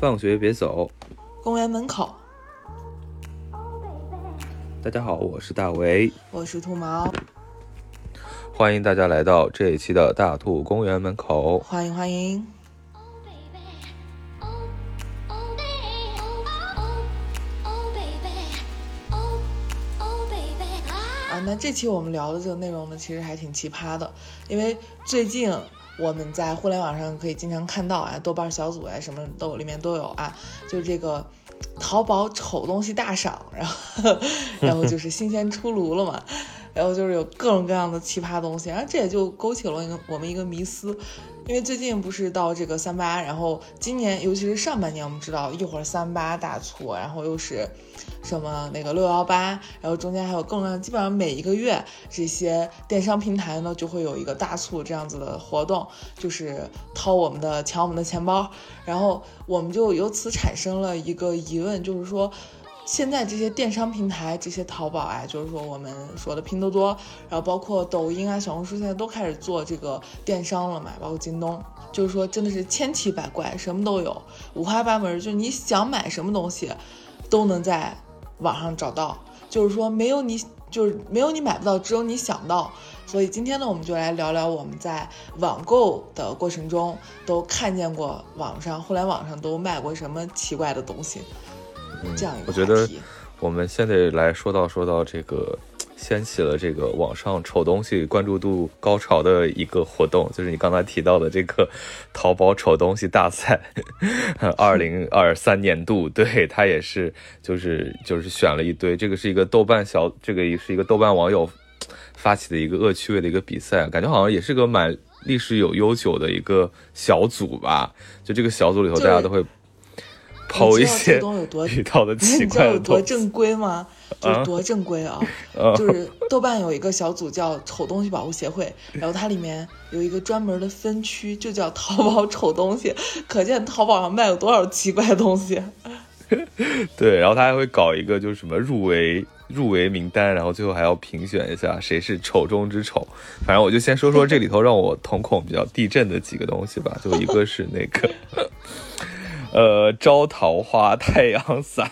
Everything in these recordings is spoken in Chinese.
放学别走，公园门口。大家好，我是大为，我是兔毛，欢迎大家来到这一期的大兔公园门口。欢迎欢迎。啊，那这期我们聊的这个内容呢，其实还挺奇葩的，因为最近。我们在互联网上可以经常看到啊，豆瓣小组啊，什么都里面都有啊，就是这个淘宝丑东西大赏，然后然后就是新鲜出炉了嘛。然后就是有各种各样的奇葩东西，然后这也就勾起了一个我们一个迷思，因为最近不是到这个三八，然后今年尤其是上半年，我们知道一会儿三八大促，然后又是什么那个六幺八，然后中间还有各种各样，基本上每一个月这些电商平台呢就会有一个大促这样子的活动，就是掏我们的抢我们的钱包，然后我们就由此产生了一个疑问，就是说。现在这些电商平台，这些淘宝啊，就是说我们说的拼多多，然后包括抖音啊、小红书，现在都开始做这个电商了嘛，包括京东，就是说真的是千奇百怪，什么都有，五花八门，就是你想买什么东西，都能在网上找到，就是说没有你，就是没有你买不到，只有你想到。所以今天呢，我们就来聊聊我们在网购的过程中都看见过网上、互联网上都卖过什么奇怪的东西。这样一个我觉得我们现在来说到说到这个掀起了这个网上丑东西关注度高潮的一个活动，就是你刚才提到的这个淘宝丑东西大赛，二零二三年度，对它也是就是就是选了一堆，这个是一个豆瓣小，这个也是一个豆瓣网友发起的一个恶趣味的一个比赛，感觉好像也是个蛮历史有悠久的一个小组吧，就这个小组里头大家都会。抛一些遇到的奇怪，你知道有多正规吗？就是多正规啊！就是豆瓣有一个小组叫“丑东西保护协会”，然后它里面有一个专门的分区，就叫“淘宝丑东西”。可见淘宝上卖有多少奇怪的东西。对，然后他还会搞一个，就是什么入围入围名单，然后最后还要评选一下谁是丑中之丑。反正我就先说说这里头让我瞳孔比较地震的几个东西吧。就一个是那个。呃，招桃花 太阳伞，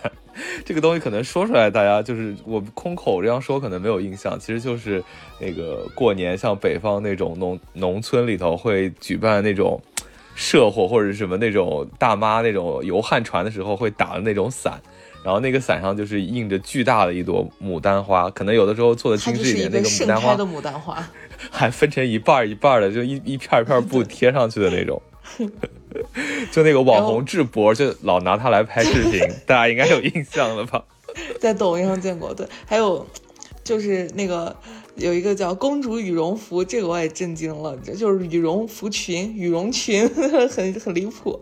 这个东西可能说出来，大家就是我空口这样说，可能没有印象。其实就是那个过年，像北方那种农农村里头会举办那种社火或者什么那种大妈那种游旱船的时候会打的那种伞，然后那个伞上就是印着巨大的一朵牡丹花，可能有的时候做的精致一点，那个牡丹花的牡丹花 还分成一半一半的，就一一片一片 布贴上去的那种。就那个网红智博，就老拿它来拍视频，大家应该有印象了吧？在抖音上见过，对。还有就是那个有一个叫公主羽绒服，这个我也震惊了，这就是羽绒服裙、羽绒裙，很很离谱。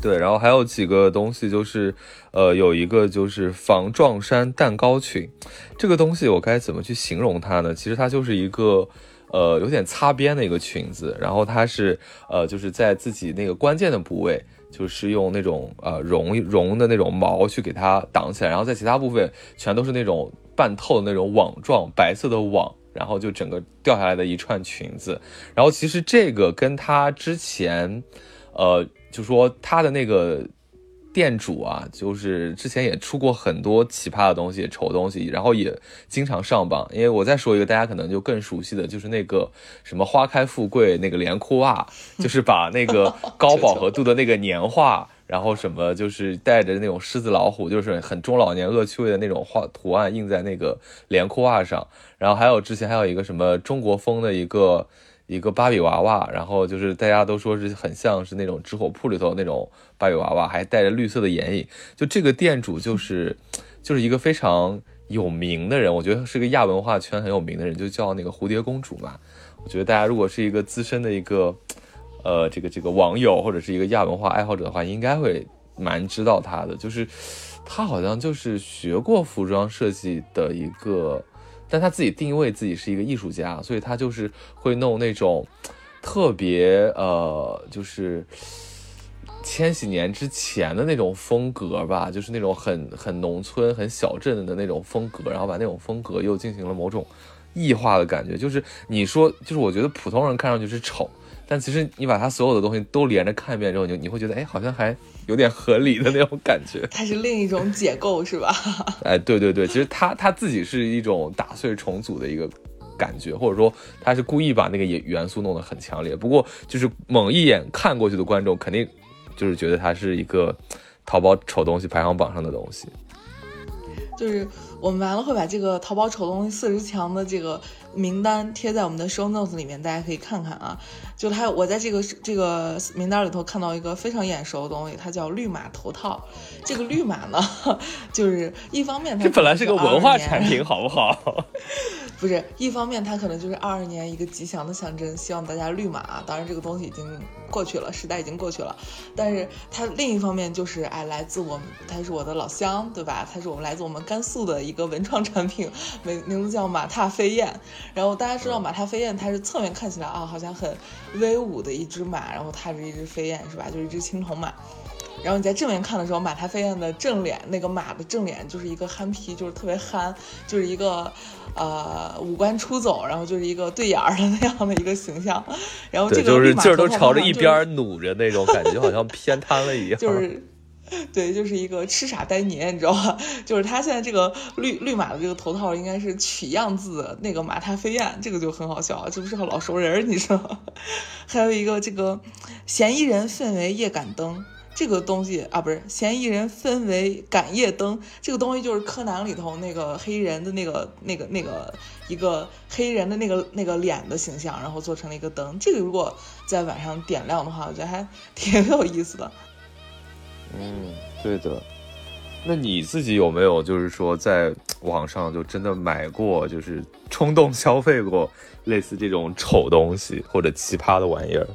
对，然后还有几个东西，就是呃，有一个就是防撞衫蛋糕裙，这个东西我该怎么去形容它呢？其实它就是一个。呃，有点擦边的一个裙子，然后它是呃，就是在自己那个关键的部位，就是用那种呃绒绒的那种毛去给它挡起来，然后在其他部分全都是那种半透的那种网状白色的网，然后就整个掉下来的一串裙子。然后其实这个跟它之前，呃，就说它的那个。店主啊，就是之前也出过很多奇葩的东西、丑东西，然后也经常上榜。因为我再说一个，大家可能就更熟悉的就是那个什么花开富贵那个连裤袜，就是把那个 高饱和度的那个年画，然后什么就是带着那种狮子老虎，就是很中老年恶趣味的那种画图案印在那个连裤袜上。然后还有之前还有一个什么中国风的一个。一个芭比娃娃，然后就是大家都说是很像是那种纸火铺里头那种芭比娃娃，还带着绿色的眼影。就这个店主就是，就是一个非常有名的人，我觉得是个亚文化圈很有名的人，就叫那个蝴蝶公主嘛。我觉得大家如果是一个资深的一个，呃，这个这个网友或者是一个亚文化爱好者的话，应该会蛮知道她的。就是她好像就是学过服装设计的一个。但他自己定位自己是一个艺术家，所以他就是会弄那种特别呃，就是千禧年之前的那种风格吧，就是那种很很农村、很小镇的那种风格，然后把那种风格又进行了某种异化的感觉。就是你说，就是我觉得普通人看上去是丑，但其实你把它所有的东西都连着看一遍之后，你你会觉得，哎，好像还有点合理的那种感觉。它是另一种解构，是吧？哎，对对对，其实它它自己是一种打碎重组的一个感觉，或者说它是故意把那个元元素弄得很强烈。不过就是猛一眼看过去的观众，肯定就是觉得它是一个淘宝丑东西排行榜上的东西。就是我们完了会把这个淘宝丑东西四十强的这个名单贴在我们的 show notes 里面，大家可以看看啊。就它，我在这个这个名单里头看到一个非常眼熟的东西，它叫绿马头套。这个绿马呢，就是一方面它这本来是个文化产品，好不好？不是，一方面它可能就是二二年一个吉祥的象征，希望大家绿马。当然这个东西已经过去了，时代已经过去了。但是它另一方面就是哎，来自我们，它是我的老乡，对吧？它是我们来自我们甘肃的一个文创产品，名名字叫马踏飞燕。然后大家知道马踏飞燕，它是侧面看起来啊，好像很威武的一只马，然后踏着一只飞燕，是吧？就是一只青铜马。然后你在正面看的时候，马踏飞燕的正脸，那个马的正脸就是一个憨批，就是特别憨，就是一个呃五官出走，然后就是一个对眼儿的那样的一个形象。然后这个就是劲儿都朝着一边努着那种感觉，好像偏瘫了一样。就是。对，就是一个痴傻呆年，你知道吧？就是他现在这个绿绿马的这个头套，应该是取样自那个马踏飞燕，这个就很好笑，这不是个老熟人，你说？还有一个这个嫌疑人氛围夜感灯，这个东西啊，不是嫌疑人分为感夜灯，这个东西就是柯南里头那个黑人的那个那个那个一个黑人的那个那个脸的形象，然后做成了一个灯。这个如果在晚上点亮的话，我觉得还挺有意思的。嗯，对的。那你自己有没有就是说在网上就真的买过，就是冲动消费过类似这种丑东西或者奇葩的玩意儿？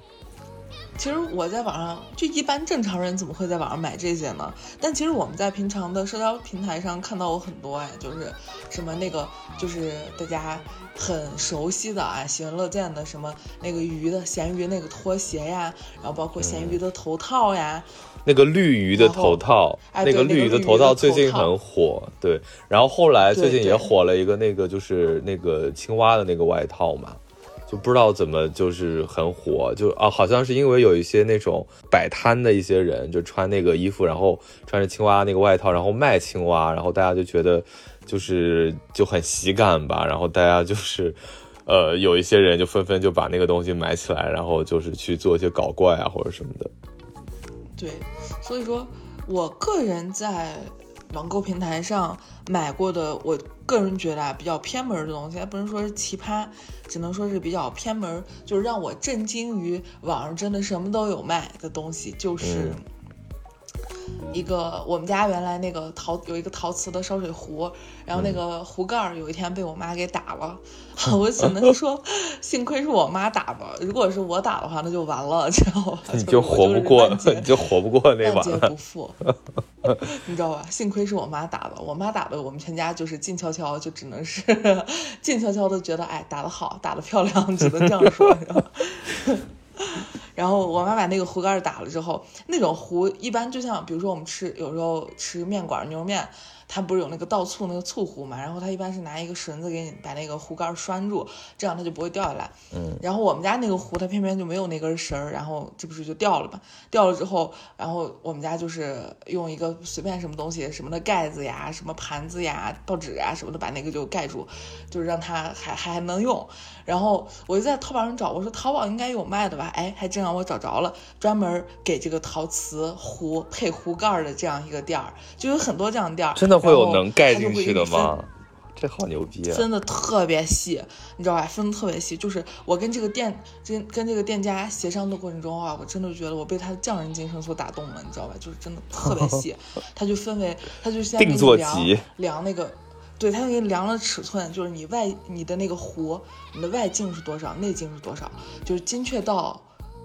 其实我在网上就一般正常人怎么会在网上买这些呢？但其实我们在平常的社交平台上看到过很多哎，就是什么那个就是大家很熟悉的啊，喜闻乐见的什么那个鱼的咸鱼那个拖鞋呀，然后包括咸鱼的头套呀。那个绿鱼的头套，那个绿鱼的头套最近很火，对。然后后来最近也火了一个那个就是那个青蛙的那个外套嘛，就不知道怎么就是很火，就啊好像是因为有一些那种摆摊的一些人就穿那个衣服，然后穿着青蛙那个外套，然后卖青蛙，然后大家就觉得就是就很喜感吧，然后大家就是呃有一些人就纷纷就把那个东西买起来，然后就是去做一些搞怪啊或者什么的。对，所以说，我个人在网购平台上买过的，我个人觉得啊，比较偏门的东西，还不能说是奇葩，只能说是比较偏门，就是让我震惊于网上真的什么都有卖的东西，就是。一个我们家原来那个陶有一个陶瓷的烧水壶，然后那个壶盖儿有一天被我妈给打了，我只能说幸亏是我妈打的，如果是我打的话那就完了，知道吧？你就活不过，你就活不过那晚。万劫不复，你知道吧？幸亏是我妈打的，我妈打的，我们全家就是静悄悄，就只能是静悄悄的觉得，哎，打得好，打得漂亮，只能这样说。然后我妈把那个壶盖打了之后，那种壶一般就像，比如说我们吃有时候吃面馆牛肉面。它不是有那个倒醋那个醋壶嘛？然后它一般是拿一个绳子给你把那个壶盖拴住，这样它就不会掉下来。嗯。然后我们家那个壶它偏偏就没有那根绳儿，然后这不是就掉了嘛？掉了之后，然后我们家就是用一个随便什么东西什么的盖子呀、什么盘子呀、报纸呀什么的把那个就盖住，就是让它还还能用。然后我就在淘宝上找，我说淘宝应该有卖的吧？哎，还真让我找着了，专门给这个陶瓷壶配壶盖的这样一个店儿，就有很多这样的店儿。真的。会有能盖进去的吗？这好牛逼啊！分的特别细，你知道吧？分的特别细，就是我跟这个店跟跟这个店家协商的过程中啊，我真的觉得我被他的匠人精神所打动了，你知道吧？就是真的特别细，他就分为，他就先给你量量那个，对他给你量了尺寸，就是你外你的那个壶，你的外径是多少，内径是多少，就是精确到。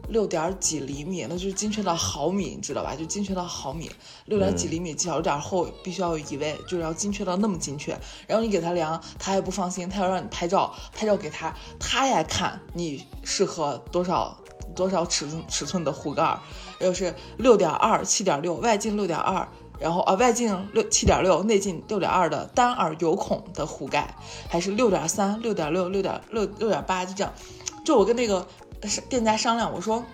六点几厘米，那就是精确到毫米，你知道吧？就精确到毫米，六点几厘米，小点厚，必须要有移位，就是要精确到那么精确。然后你给他量，他还不放心，他要让你拍照，拍照给他，他也看你适合多少多少尺寸尺寸的壶盖，又是六点二、七点六，外径六点二，然后啊外径六七点六，内径六点二的单耳有孔的壶盖，还是六点三、六点六、六点六六点八，就这样。就我跟那个。店家商量，我说。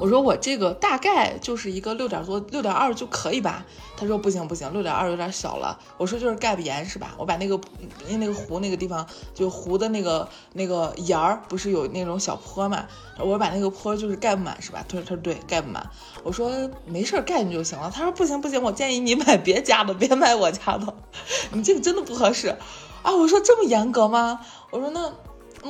我说我这个大概就是一个六点多，六点二就可以吧？他说不行不行，六点二有点小了。我说就是盖不严是吧？我把那个因为那个湖那个地方就湖的那个那个沿儿不是有那种小坡嘛？我把那个坡就是盖不满是吧？他说他说对盖不满。我说没事盖进就行了。他说不行不行，我建议你买别家的，别买我家的，你这个真的不合适啊！我说这么严格吗？我说那。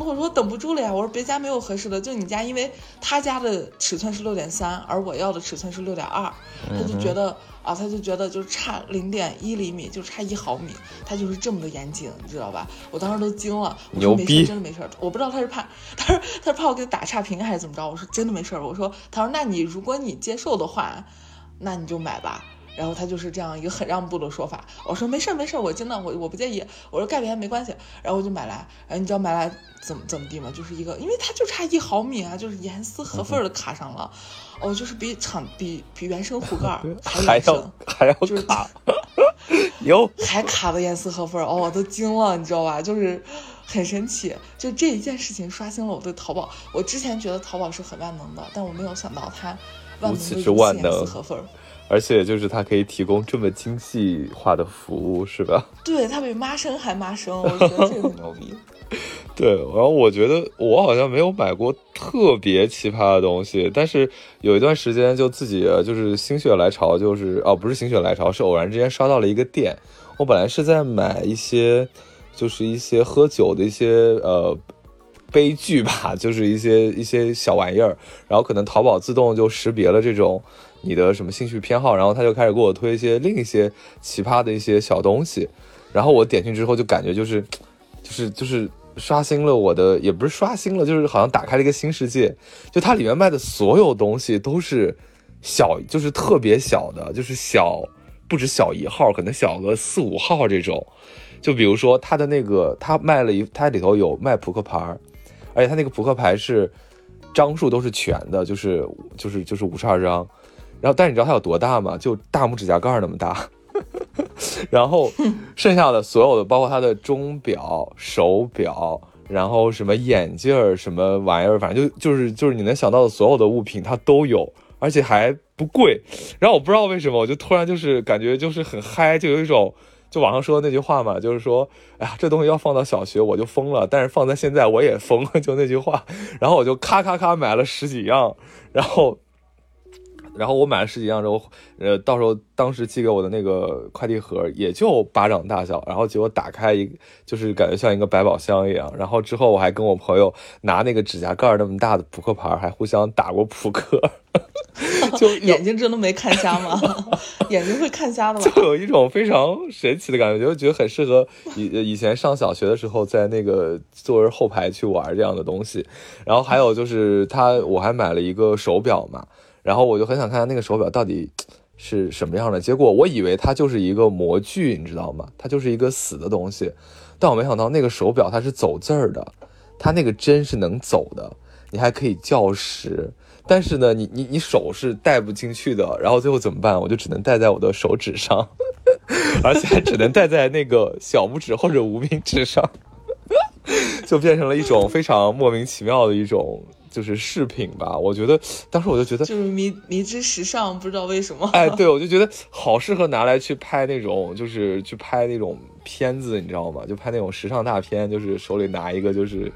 我说等不住了呀！我说别家没有合适的，就你家，因为他家的尺寸是六点三，而我要的尺寸是六点二，他就觉得啊，他就觉得就是差零点一厘米，就差一毫米，他就是这么的严谨，你知道吧？我当时都惊了，我说没事，真的没事儿。我不知道他是怕，他说他是怕我给他打差评还是怎么着？我说真的没事儿。我说他说那你如果你接受的话，那你就买吧。然后他就是这样一个很让步的说法。我说没事儿没事儿，我真的我我不介意。我说盖边没关系。然后我就买来，然后你知道买来怎么怎么地吗？就是一个，因为它就差一毫米啊，就是严丝合缝的卡上了。哦，就是比厂比比原生壶盖 还要还要卡，有 还卡的严丝合缝。哦，我都惊了，你知道吧？就是很神奇。就这一件事情刷新了我对淘宝。我之前觉得淘宝是很万能的，但我没有想到它万能的如此严丝合缝。而且就是它可以提供这么精细化的服务，是吧？对，它比妈生还妈生，我觉得这个很牛逼。对，然后我觉得我好像没有买过特别奇葩的东西，但是有一段时间就自己就是心血来潮，就是哦，不是心血来潮，是偶然之间刷到了一个店。我本来是在买一些，就是一些喝酒的一些呃杯具吧，就是一些一些小玩意儿，然后可能淘宝自动就识别了这种。你的什么兴趣偏好，然后他就开始给我推一些另一些奇葩的一些小东西，然后我点进之后就感觉就是，就是就是刷新了我的，也不是刷新了，就是好像打开了一个新世界。就它里面卖的所有东西都是小，就是特别小的，就是小不止小一号，可能小个四五号这种。就比如说它的那个，它卖了一，它里头有卖扑克牌，而且它那个扑克牌是张数都是全的，就是就是就是五十二张。然后，但是你知道它有多大吗？就大拇指甲盖那么大。然后，剩下的所有的，包括它的钟表、手表，然后什么眼镜儿、什么玩意儿，反正就就是就是你能想到的所有的物品，它都有，而且还不贵。然后我不知道为什么，我就突然就是感觉就是很嗨，就有一种就网上说的那句话嘛，就是说，哎呀，这东西要放到小学我就疯了，但是放在现在我也疯了，就那句话。然后我就咔咔咔买了十几样，然后。然后我买了十几样之后，呃，到时候当时寄给我的那个快递盒也就巴掌大小，然后结果打开一，就是感觉像一个百宝箱一样。然后之后我还跟我朋友拿那个指甲盖那么大的扑克牌，还互相打过扑克。就眼睛真的没看瞎吗？眼睛会看瞎的吗？就有一种非常神奇的感觉，就觉得很适合以以前上小学的时候在那个作文后排去玩这样的东西。然后还有就是他，我还买了一个手表嘛。然后我就很想看看那个手表到底是什么样的，结果我以为它就是一个模具，你知道吗？它就是一个死的东西，但我没想到那个手表它是走字儿的，它那个针是能走的，你还可以校时，但是呢，你你你手是戴不进去的。然后最后怎么办？我就只能戴在我的手指上，而且还只能戴在那个小拇指或者无名指上，就变成了一种非常莫名其妙的一种。就是饰品吧，我觉得当时我就觉得就是迷迷之时尚，不知道为什么。哎，对，我就觉得好适合拿来去拍那种，就是去拍那种片子，你知道吗？就拍那种时尚大片，就是手里拿一个，就是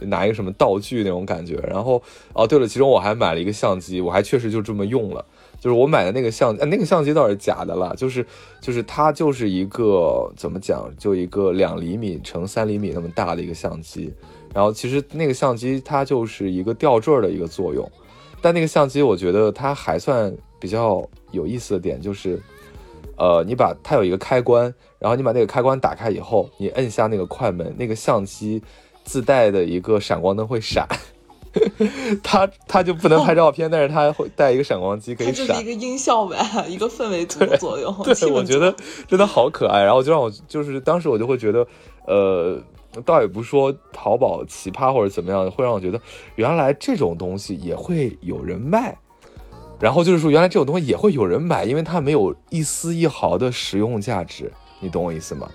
拿一个什么道具那种感觉。然后哦，对了，其中我还买了一个相机，我还确实就这么用了。就是我买的那个相，那个相机倒是假的了，就是就是它就是一个怎么讲，就一个两厘米乘三厘米那么大的一个相机。然后其实那个相机它就是一个吊坠的一个作用，但那个相机我觉得它还算比较有意思的点就是，呃，你把它有一个开关，然后你把那个开关打开以后，你摁下那个快门，那个相机自带的一个闪光灯会闪，它它就不能拍照片，但是它会带一个闪光机可以闪，就是一个音效呗，一个氛围图的 作用。对，我觉得真的好可爱，然后就让我就是当时我就会觉得，呃。倒也不是说淘宝奇葩或者怎么样，会让我觉得原来这种东西也会有人卖，然后就是说原来这种东西也会有人买，因为它没有一丝一毫的实用价值，你懂我意思吗？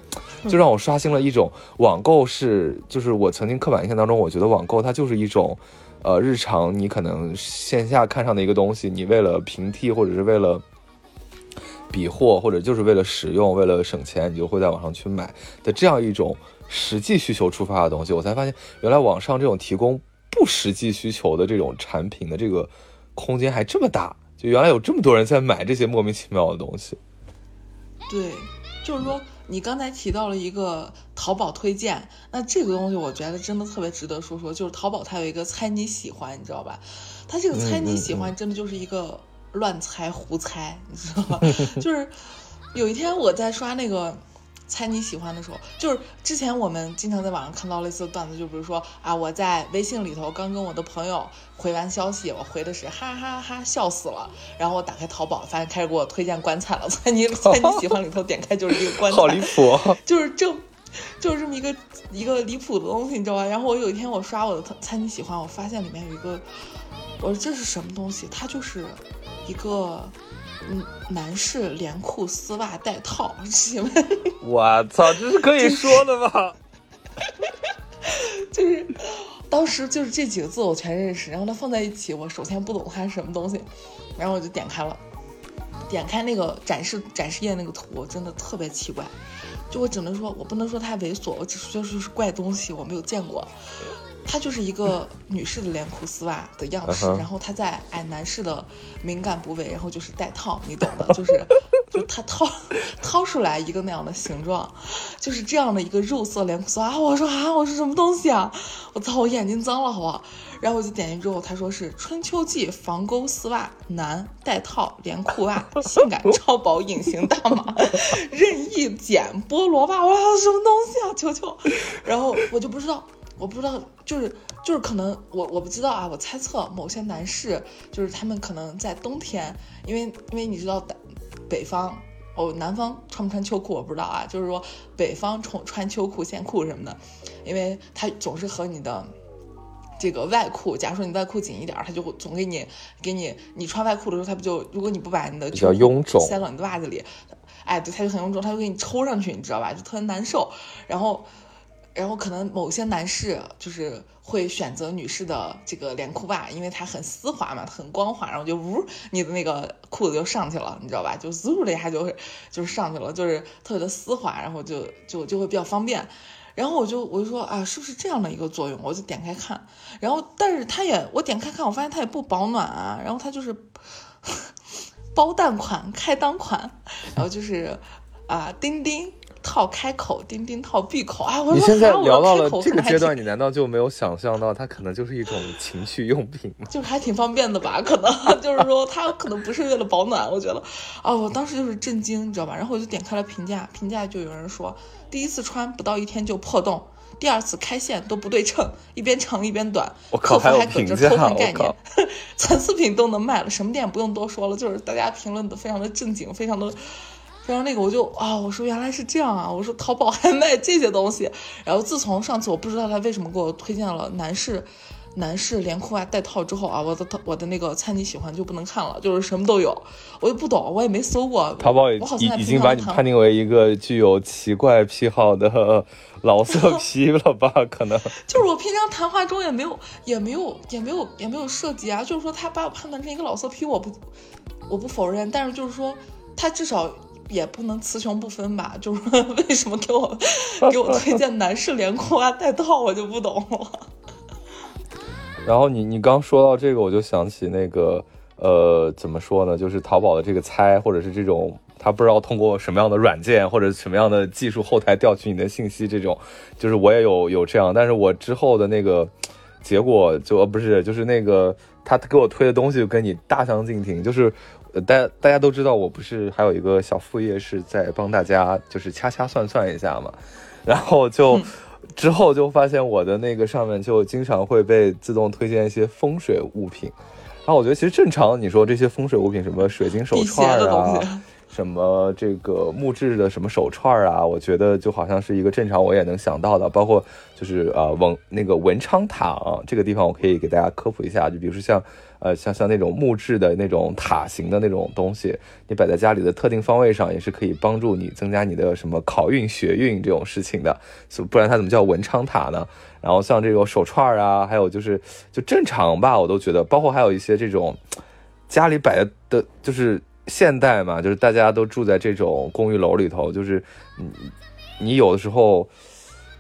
就让我刷新了一种网购是，就是我曾经刻板印象当中，我觉得网购它就是一种，呃日常你可能线下看上的一个东西，你为了平替或者是为了比货，或者就是为了使用、为了省钱，你就会在网上去买的这样一种实际需求出发的东西，我才发现原来网上这种提供不实际需求的这种产品的这个空间还这么大，就原来有这么多人在买这些莫名其妙的东西。对，就是说你刚才提到了一个淘宝推荐，那这个东西我觉得真的特别值得说说，就是淘宝它有一个猜你喜欢，你知道吧？它这个猜你喜欢真的就是一个。乱猜胡猜，你知道吧？就是有一天我在刷那个猜你喜欢的时候，就是之前我们经常在网上看到类似的段子，就比如说啊，我在微信里头刚跟我的朋友回完消息，我回的是哈哈哈笑死了，然后我打开淘宝，发现开始给我推荐棺材了。猜你猜你喜欢里头点开就是一个棺材，好离谱，就是这就是这么一个一个离谱的东西，你知道吧？然后我有一天我刷我的猜你喜欢，我发现里面有一个，我说这是什么东西？它就是。一个嗯，男士连裤丝袜带套，请问？我操，这是可以说的吗？就是当时就是这几个字我全认识，然后它放在一起，我首先不懂它是什么东西，然后我就点开了，点开那个展示展示页那个图，真的特别奇怪，就我只能说，我不能说它猥琐，我只是就是怪东西，我没有见过。它就是一个女士的连裤丝袜的样式，然后它在哎男士的敏感部位，然后就是带套，你懂的，就是就它掏掏出来一个那样的形状，就是这样的一个肉色连裤丝袜。我说啊，我是什么东西啊？我操，我眼睛脏了好不好？然后我就点进之后，他说是春秋季防勾丝袜男带套连裤袜，性感超薄隐形大码，任意剪菠萝袜。我说什么东西啊？求求！然后我就不知道。我不知道，就是就是可能我我不知道啊，我猜测某些男士就是他们可能在冬天，因为因为你知道北北方哦，南方穿不穿秋裤我不知道啊，就是说北方穿穿秋裤线裤什么的，因为他总是和你的这个外裤，假如说你外裤紧一点，他就会总给你给你你穿外裤的时候，他不就如果你不把你的比较臃肿塞到你的袜子里，哎，对，他就很臃肿，他就给你抽上去，你知道吧？就特别难受，然后。然后可能某些男士就是会选择女士的这个连裤袜，因为它很丝滑嘛，很光滑，然后就呜，你的那个裤子就上去了，你知道吧？就嗖的一下就会就是上去了，就是特别的丝滑，然后就就就会比较方便。然后我就我就说啊，是不是这样的一个作用？我就点开看，然后但是它也我点开看，我发现它也不保暖啊，然后它就是 包蛋款、开裆款，然后就是啊钉钉。套开口，钉钉套闭口啊！你现在聊到了这个阶段，你难道就没有想象到它可能就是一种情趣用品吗？就是还挺方便的吧？可能 就是说它可能不是为了保暖，我觉得啊，我当时就是震惊，你知道吧？然后我就点开了评价，评价就有人说，第一次穿不到一天就破洞，第二次开线都不对称，一边长一边短，客服还搁着偷换概念，残次品都能卖了，什么店不用多说了，就是大家评论的非常的正经，非常的。然后那个我就啊，我说原来是这样啊，我说淘宝还卖这些东西。然后自从上次我不知道他为什么给我推荐了男士男士连裤袜带套之后啊，我的我的那个猜你喜欢就不能看了，就是什么都有，我也不懂，我也没搜过。淘宝已已经把你判定为一个具有奇怪癖好的 老色 批了吧？可能就是我平常谈话中也没有也没有也没有也没有涉及啊，就是说他把我判断成一个老色批，我不我不否认，但是就是说他至少。也不能雌雄不分吧？就是为什么给我 给我推荐男士连裤袜带套，我就不懂了。然后你你刚说到这个，我就想起那个呃，怎么说呢？就是淘宝的这个猜，或者是这种他不知道通过什么样的软件或者什么样的技术后台调取你的信息，这种就是我也有有这样，但是我之后的那个结果就不是，就是那个他给我推的东西跟你大相径庭，就是。大大家都知道，我不是还有一个小副业是在帮大家就是掐掐算算一下嘛，然后就之后就发现我的那个上面就经常会被自动推荐一些风水物品，然后我觉得其实正常，你说这些风水物品什么水晶手串啊、什么这个木质的什么手串啊，我觉得就好像是一个正常我也能想到的，包括就是呃文那个文昌塔啊，这个地方我可以给大家科普一下，就比如说像呃像像那种木质的那种塔形的那种东西，你摆在家里的特定方位上，也是可以帮助你增加你的什么考运学运这种事情的，不然它怎么叫文昌塔呢？然后像这种手串啊，还有就是就正常吧，我都觉得，包括还有一些这种家里摆的的，就是。现代嘛，就是大家都住在这种公寓楼里头，就是你你有的时候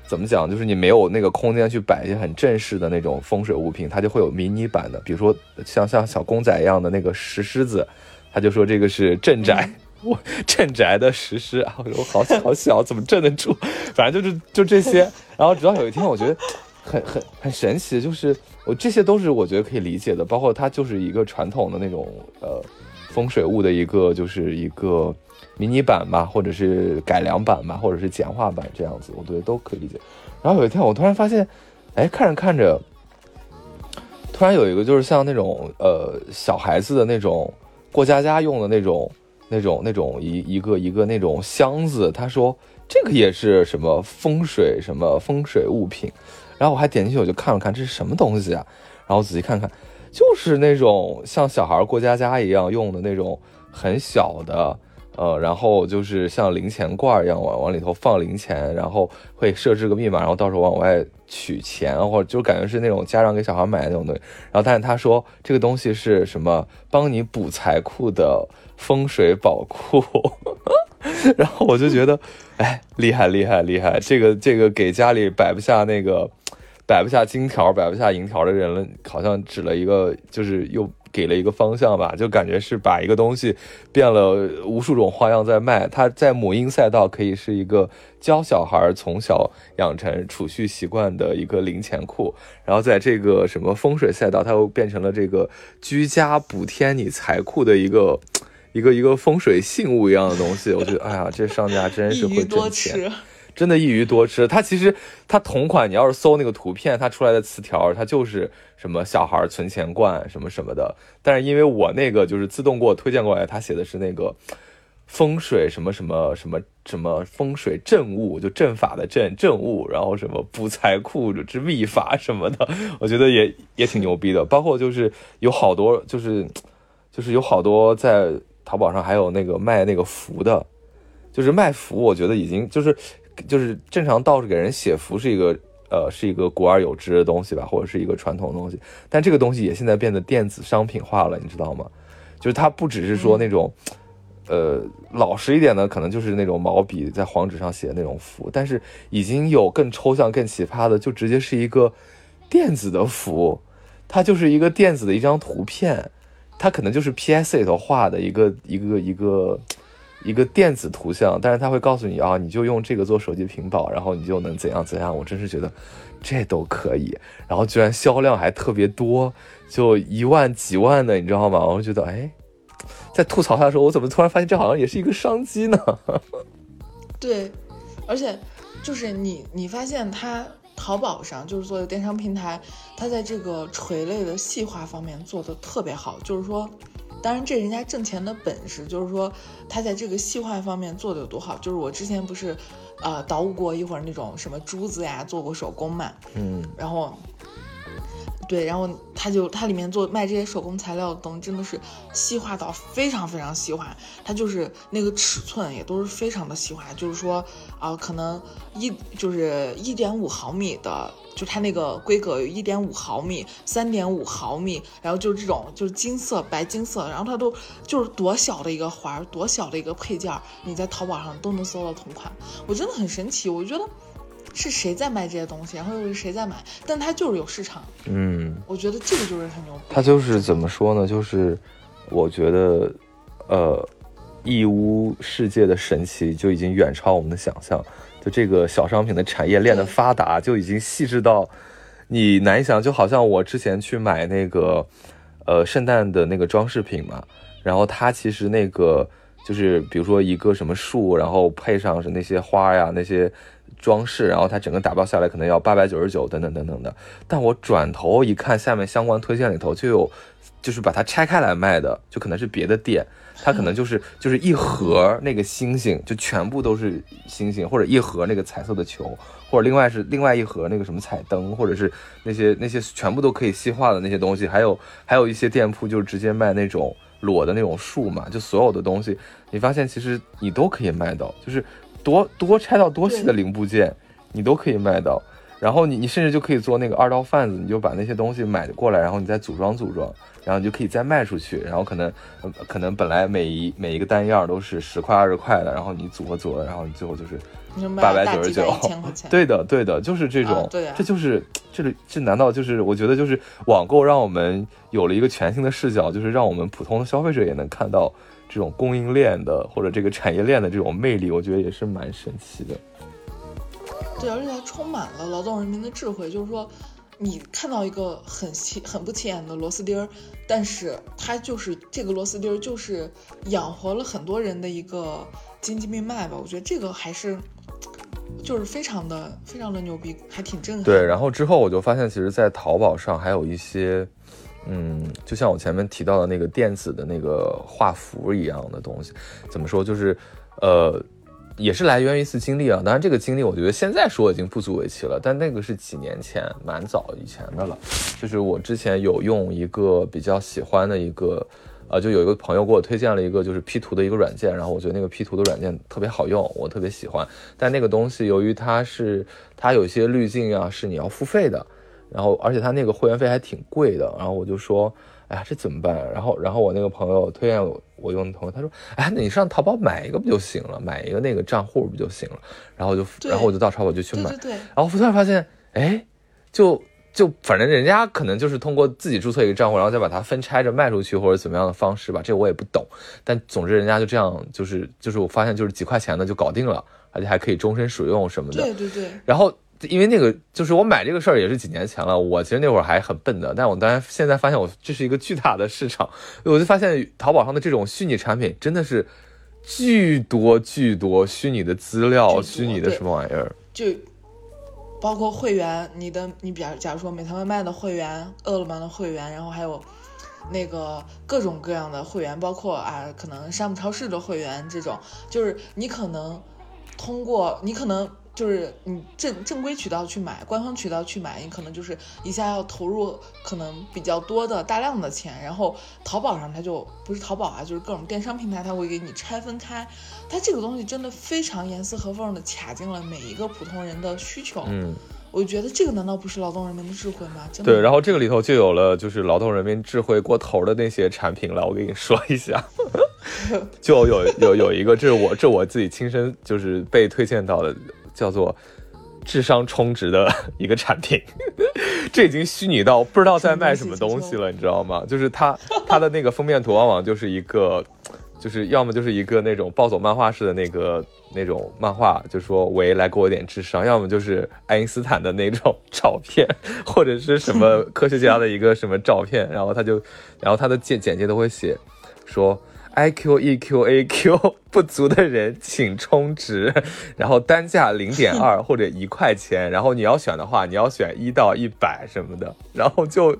怎么讲，就是你没有那个空间去摆一些很正式的那种风水物品，它就会有迷你版的，比如说像像小公仔一样的那个石狮子，他就说这个是镇宅，我镇宅的石狮啊，我说好小好小，怎么镇得住？反正就是就这些。然后直到有一天，我觉得很很很神奇，就是我这些都是我觉得可以理解的，包括它就是一个传统的那种呃。风水物的一个就是一个迷你版吧，或者是改良版吧，或者是简化版这样子，我觉得都可以理解。然后有一天我突然发现，哎，看着看着，突然有一个就是像那种呃小孩子的那种过家家用的那种那种那种一一个一个那种箱子，他说这个也是什么风水什么风水物品，然后我还点进去我就看了看这是什么东西啊，然后仔细看看。就是那种像小孩过家家一样用的那种很小的，呃，然后就是像零钱罐一样往往里头放零钱，然后会设置个密码，然后到时候往外取钱，或者就感觉是那种家长给小孩买的那种东西。然后但是他说这个东西是什么帮你补财库的风水宝库，然后我就觉得，哎，厉害厉害厉害，这个这个给家里摆不下那个。摆不下金条，摆不下银条的人了，好像指了一个，就是又给了一个方向吧，就感觉是把一个东西变了无数种花样在卖。它在母婴赛道可以是一个教小孩从小养成储蓄习惯的一个零钱库，然后在这个什么风水赛道，它又变成了这个居家补添你财库的一个一个一个风水信物一样的东西。我觉得，哎呀，这商家真是会挣钱。真的，一鱼多吃。它其实，它同款，你要是搜那个图片，它出来的词条，它就是什么小孩存钱罐什么什么的。但是因为我那个就是自动给我推荐过来，它写的是那个风水什么什么什么什么风水正物，就阵法的阵正物，然后什么补财库之秘法什么的，我觉得也也挺牛逼的。包括就是有好多，就是就是有好多在淘宝上还有那个卖那个符的，就是卖符，我觉得已经就是。就是正常道士给人写符是一个呃是一个古而有之的东西吧，或者是一个传统的东西，但这个东西也现在变得电子商品化了，你知道吗？就是它不只是说那种，呃老实一点的，可能就是那种毛笔在黄纸上写的那种符，但是已经有更抽象、更奇葩的，就直接是一个电子的符，它就是一个电子的一张图片，它可能就是 PS 里头画的一个一个一个。一个电子图像，但是他会告诉你啊，你就用这个做手机屏保，然后你就能怎样怎样。我真是觉得这都可以，然后居然销量还特别多，就一万几万的，你知道吗？我觉得，哎，在吐槽他的时候，我怎么突然发现这好像也是一个商机呢？对，而且就是你，你发现他淘宝上就是做的电商平台，它在这个垂类的细化方面做的特别好，就是说。当然，这人家挣钱的本事，就是说他在这个细化方面做的有多好。就是我之前不是，呃，捣鼓过一会儿那种什么珠子呀，做过手工嘛，嗯，然后。对，然后他就他里面做卖这些手工材料的东西，真的是细化到非常非常细化。它就是那个尺寸也都是非常的细化，就是说啊，可能一就是一点五毫米的，就它那个规格有一点五毫米、三点五毫米，然后就是这种就是金色白金色，然后它都就是多小的一个环，多小的一个配件，你在淘宝上都能搜到同款，我真的很神奇，我觉得。是谁在卖这些东西，然后又是谁在买？但它就是有市场。嗯，我觉得这个就是很牛。它就是怎么说呢？就是我觉得，呃，义乌世界的神奇就已经远超我们的想象。就这个小商品的产业链的发达，就已经细致到你难以想。就好像我之前去买那个，呃，圣诞的那个装饰品嘛，然后它其实那个就是比如说一个什么树，然后配上是那些花呀那些。装饰，然后它整个打包下来可能要八百九十九，等等等等的。但我转头一看，下面相关推荐里头就有，就是把它拆开来卖的，就可能是别的店，它可能就是就是一盒那个星星，就全部都是星星，或者一盒那个彩色的球，或者另外是另外一盒那个什么彩灯，或者是那些那些全部都可以细化的那些东西，还有还有一些店铺就直接卖那种裸的那种树嘛，就所有的东西，你发现其实你都可以卖到，就是多多拆到多细的零部件，你都可以卖到。然后你你甚至就可以做那个二道贩子，你就把那些东西买过来，然后你再组装组装，然后你就可以再卖出去。然后可能可能本来每一每一个单样都是十块二十块的，然后你组合组合，然后你最后就是八百九十九。对的对的，就是这种，这就是这这难道就是我觉得就是网购让我们有了一个全新的视角，就是让我们普通的消费者也能看到这种供应链的或者这个产业链的这种魅力，我觉得也是蛮神奇的。对，而且它充满了劳动人民的智慧。就是说，你看到一个很起很不起眼的螺丝钉儿，但是它就是这个螺丝钉儿，就是养活了很多人的一个经济命脉吧。我觉得这个还是就是非常的非常的牛逼，还挺震撼。对，然后之后我就发现，其实，在淘宝上还有一些，嗯，就像我前面提到的那个电子的那个画符一样的东西，怎么说，就是呃。也是来源于一次经历啊，当然这个经历我觉得现在说已经不足为奇了，但那个是几年前，蛮早以前的了。就是我之前有用一个比较喜欢的一个，呃，就有一个朋友给我推荐了一个就是 P 图的一个软件，然后我觉得那个 P 图的软件特别好用，我特别喜欢。但那个东西由于它是它有些滤镜啊是你要付费的，然后而且他那个会员费还挺贵的，然后我就说。哎呀，这怎么办？然后，然后我那个朋友推荐我我用的朋友，他说：“哎，那你上淘宝买一个不就行了？买一个那个账户不就行了？”然后就，然后我就到淘宝就去买。对对对。然后突然发现，哎，就就反正人家可能就是通过自己注册一个账户，然后再把它分拆着卖出去，或者怎么样的方式吧，这我也不懂。但总之人家就这样，就是就是我发现就是几块钱的就搞定了，而且还可以终身使用什么的。对对对。然后。因为那个就是我买这个事儿也是几年前了，我其实那会儿还很笨的，但我当然现在发现我这是一个巨大的市场，我就发现淘宝上的这种虚拟产品真的是巨多巨多虚拟的资料、虚拟的什么玩意儿，就包括会员，你的你比假假如说美团外卖的会员、饿了么的会员，然后还有那个各种各样的会员，包括啊可能山姆超市的会员这种，就是你可能通过你可能。就是你正正规渠道去买，官方渠道去买，你可能就是一下要投入可能比较多的大量的钱，然后淘宝上它就不是淘宝啊，就是各种电商平台，它会给你拆分开，它这个东西真的非常严丝合缝的卡进了每一个普通人的需求。嗯，我觉得这个难道不是劳动人民的智慧吗？对，然后这个里头就有了就是劳动人民智慧过头的那些产品了，我给你说一下，就有有有一个，这是我这我自己亲身就是被推荐到的。叫做智商充值的 一个产品，这已经虚拟到不知道在卖什么东西了，你知道吗？就是它它的那个封面图往往就是一个，就是要么就是一个那种暴走漫画式的那个那种漫画，就说喂来给我点智商，要么就是爱因斯坦的那种照片，或者是什么科学家的一个什么照片，然后他就，然后他的简简介都会写说。I Q E Q A Q 不足的人请充值，然后单价零点二 或者一块钱，然后你要选的话，你要选一到一百什么的，然后就，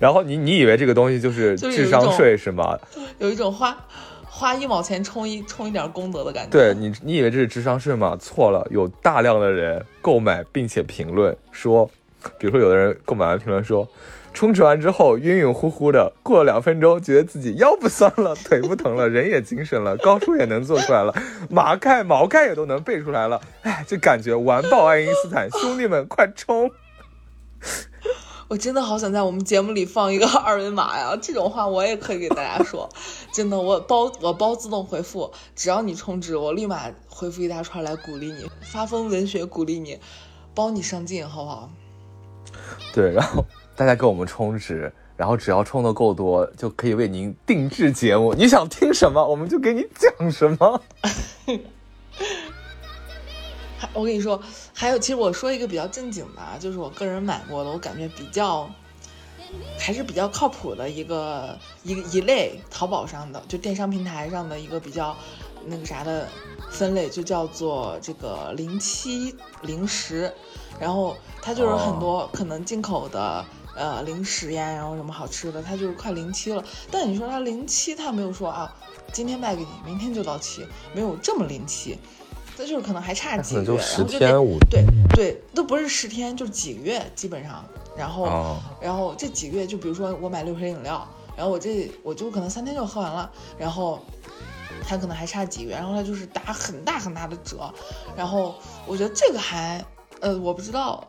然后你你以为这个东西就是智商税是吗？有一种花花一毛钱充一充一点功德的感觉。对你你以为这是智商税吗？错了，有大量的人购买并且评论说，比如说有的人购买完评论说。充值完之后晕晕乎乎的，过了两分钟，觉得自己腰不酸了，腿不疼了，人也精神了，高数也能做出来了，马盖毛盖也都能背出来了，哎，这感觉完爆爱因斯坦！兄弟们，快冲！我真的好想在我们节目里放一个二维码呀，这种话我也可以给大家说，真的，我包我包自动回复，只要你充值，我立马回复一大串来鼓励你，发疯文学鼓励你，包你上进，好不好？对，然后。大家给我们充值，然后只要充的够多，就可以为您定制节目。你想听什么，我们就给你讲什么。我跟你说，还有，其实我说一个比较正经的，就是我个人买过的，我感觉比较还是比较靠谱的一个一一类淘宝上的，就电商平台上的一个比较那个啥的分类，就叫做这个零七零食。然后它就是很多可能进口的。呃零食呀，然后什么好吃的，它就是快临期了。但你说它临期，它没有说啊，今天卖给你，明天就到期，没有这么临期。那就是可能还差几个月，然后就得对对，都不是十天，就几个月基本上。然后然后这几个月，就比如说我买六瓶饮料，然后我这我就可能三天就喝完了，然后他可能还差几个月，然后他就是打很大很大的折。然后我觉得这个还呃，我不知道。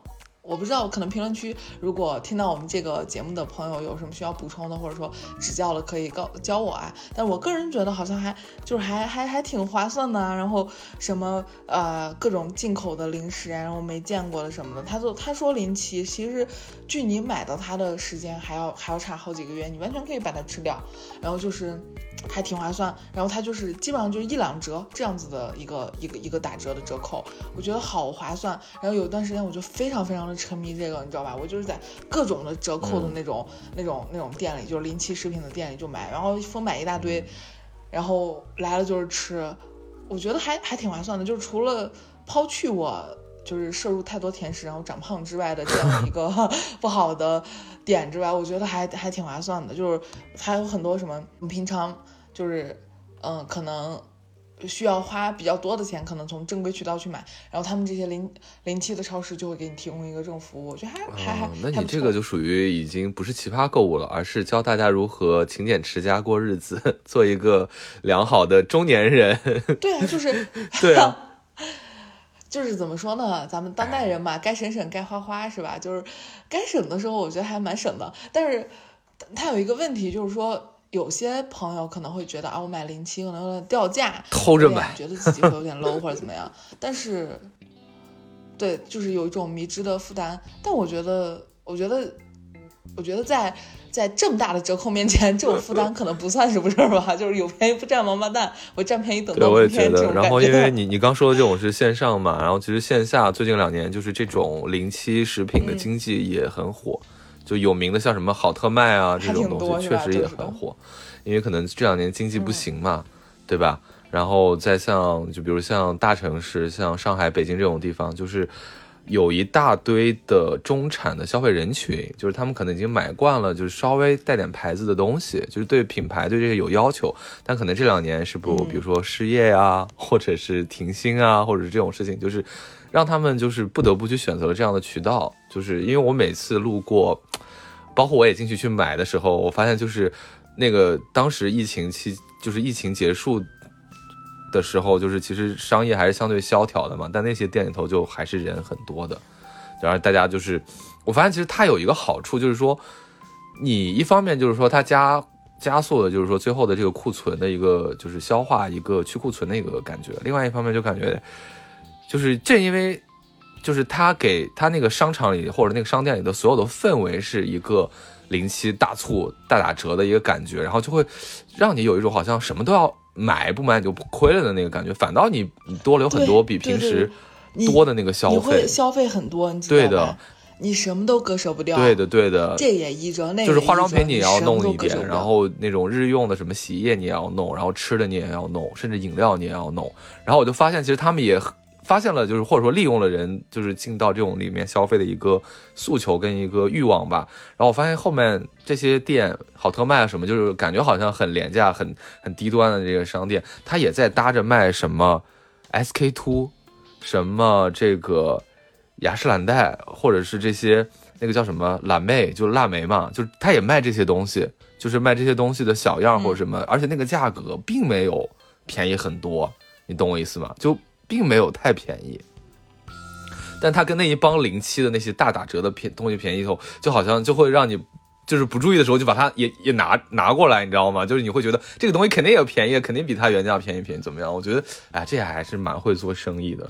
我不知道，可能评论区如果听到我们这个节目的朋友有什么需要补充的，或者说指教的，可以告教我啊。但我个人觉得好像还就是还还还挺划算的。然后什么呃各种进口的零食啊，然后没见过的什么的，他就他说临期，其实距你买到它的时间还要还要差好几个月，你完全可以把它吃掉。然后就是还挺划算。然后它就是基本上就是一两折这样子的一个一个一个打折的折扣，我觉得好划算。然后有一段时间我就非常非常的。沉迷这个，你知道吧？我就是在各种的折扣的那种、那种、那种店里，就是临期食品的店里就买，然后疯买一大堆，然后来了就是吃，我觉得还还挺划算的。就是除了抛去我就是摄入太多甜食然后长胖之外的这样一个 不好的点之外，我觉得还还挺划算的。就是还有很多什么，你平常就是嗯，可能。需要花比较多的钱，可能从正规渠道去买，然后他们这些临临期的超市就会给你提供一个这种服务，我觉得还还还。那你这个就属于已经不是奇葩购物了，而是教大家如何勤俭持家过日子，做一个良好的中年人。对啊，就是对啊，就是怎么说呢？咱们当代人嘛，该省省，该花花，是吧？就是该省的时候，我觉得还蛮省的。但是它有一个问题，就是说。有些朋友可能会觉得啊，我买零七可能有点掉价，偷着买，觉得自己会有点 low 或者怎么样。但是，对，就是有一种迷之的负担。但我觉得，我觉得，我觉得在在这么大的折扣面前，这种负担可能不算什么事儿吧。就是有便宜不占王八蛋，我占便宜等到明天。我也觉得。然后，因为 你你刚说的这种是线上嘛，然后其实线下最近两年就是这种零七食品的经济也很火。就有名的像什么好特卖啊这种东西，确实也很火，因为可能这两年经济不行嘛，对吧？然后再像就比如像大城市，像上海、北京这种地方，就是有一大堆的中产的消费人群，就是他们可能已经买惯了，就是稍微带点牌子的东西，就是对品牌对这些有要求，但可能这两年是不，比如说失业啊，或者是停薪啊，或者是这种事情，就是。让他们就是不得不去选择这样的渠道，就是因为我每次路过，包括我也进去去买的时候，我发现就是那个当时疫情期，就是疫情结束的时候，就是其实商业还是相对萧条的嘛，但那些店里头就还是人很多的，然后大家就是我发现其实它有一个好处，就是说你一方面就是说它加加速了，就是说最后的这个库存的一个就是消化一个去库存的一个感觉，另外一方面就感觉。就是正因为，就是他给他那个商场里或者那个商店里的所有的氛围是一个临期大促大打折的一个感觉，然后就会让你有一种好像什么都要买，不买你就亏了的那个感觉。反倒你你多了有很多比平时多的那个消费，消费很多，你对的，你什么都割舍不掉。对的，对的，这也一折，那就是化妆品你也要弄一点，然后那种日用的什么洗衣液你也要弄，然后吃的你也要弄，甚至饮料你也要弄。然后我就发现，其实他们也。发现了，就是或者说利用了人，就是进到这种里面消费的一个诉求跟一个欲望吧。然后我发现后面这些店，好特卖啊什么，就是感觉好像很廉价、很很低端的这个商店，它也在搭着卖什么 SK two，什么这个雅诗兰黛，或者是这些那个叫什么蓝妹，就是腊梅嘛，就是它也卖这些东西，就是卖这些东西的小样或者什么，而且那个价格并没有便宜很多，你懂我意思吗？就。并没有太便宜，但他跟那一帮零七的那些大打折的便东西便宜后，就好像就会让你就是不注意的时候就把它也也拿拿过来，你知道吗？就是你会觉得这个东西肯定也便宜，肯定比它原价便宜便宜怎么样？我觉得哎，这还是蛮会做生意的。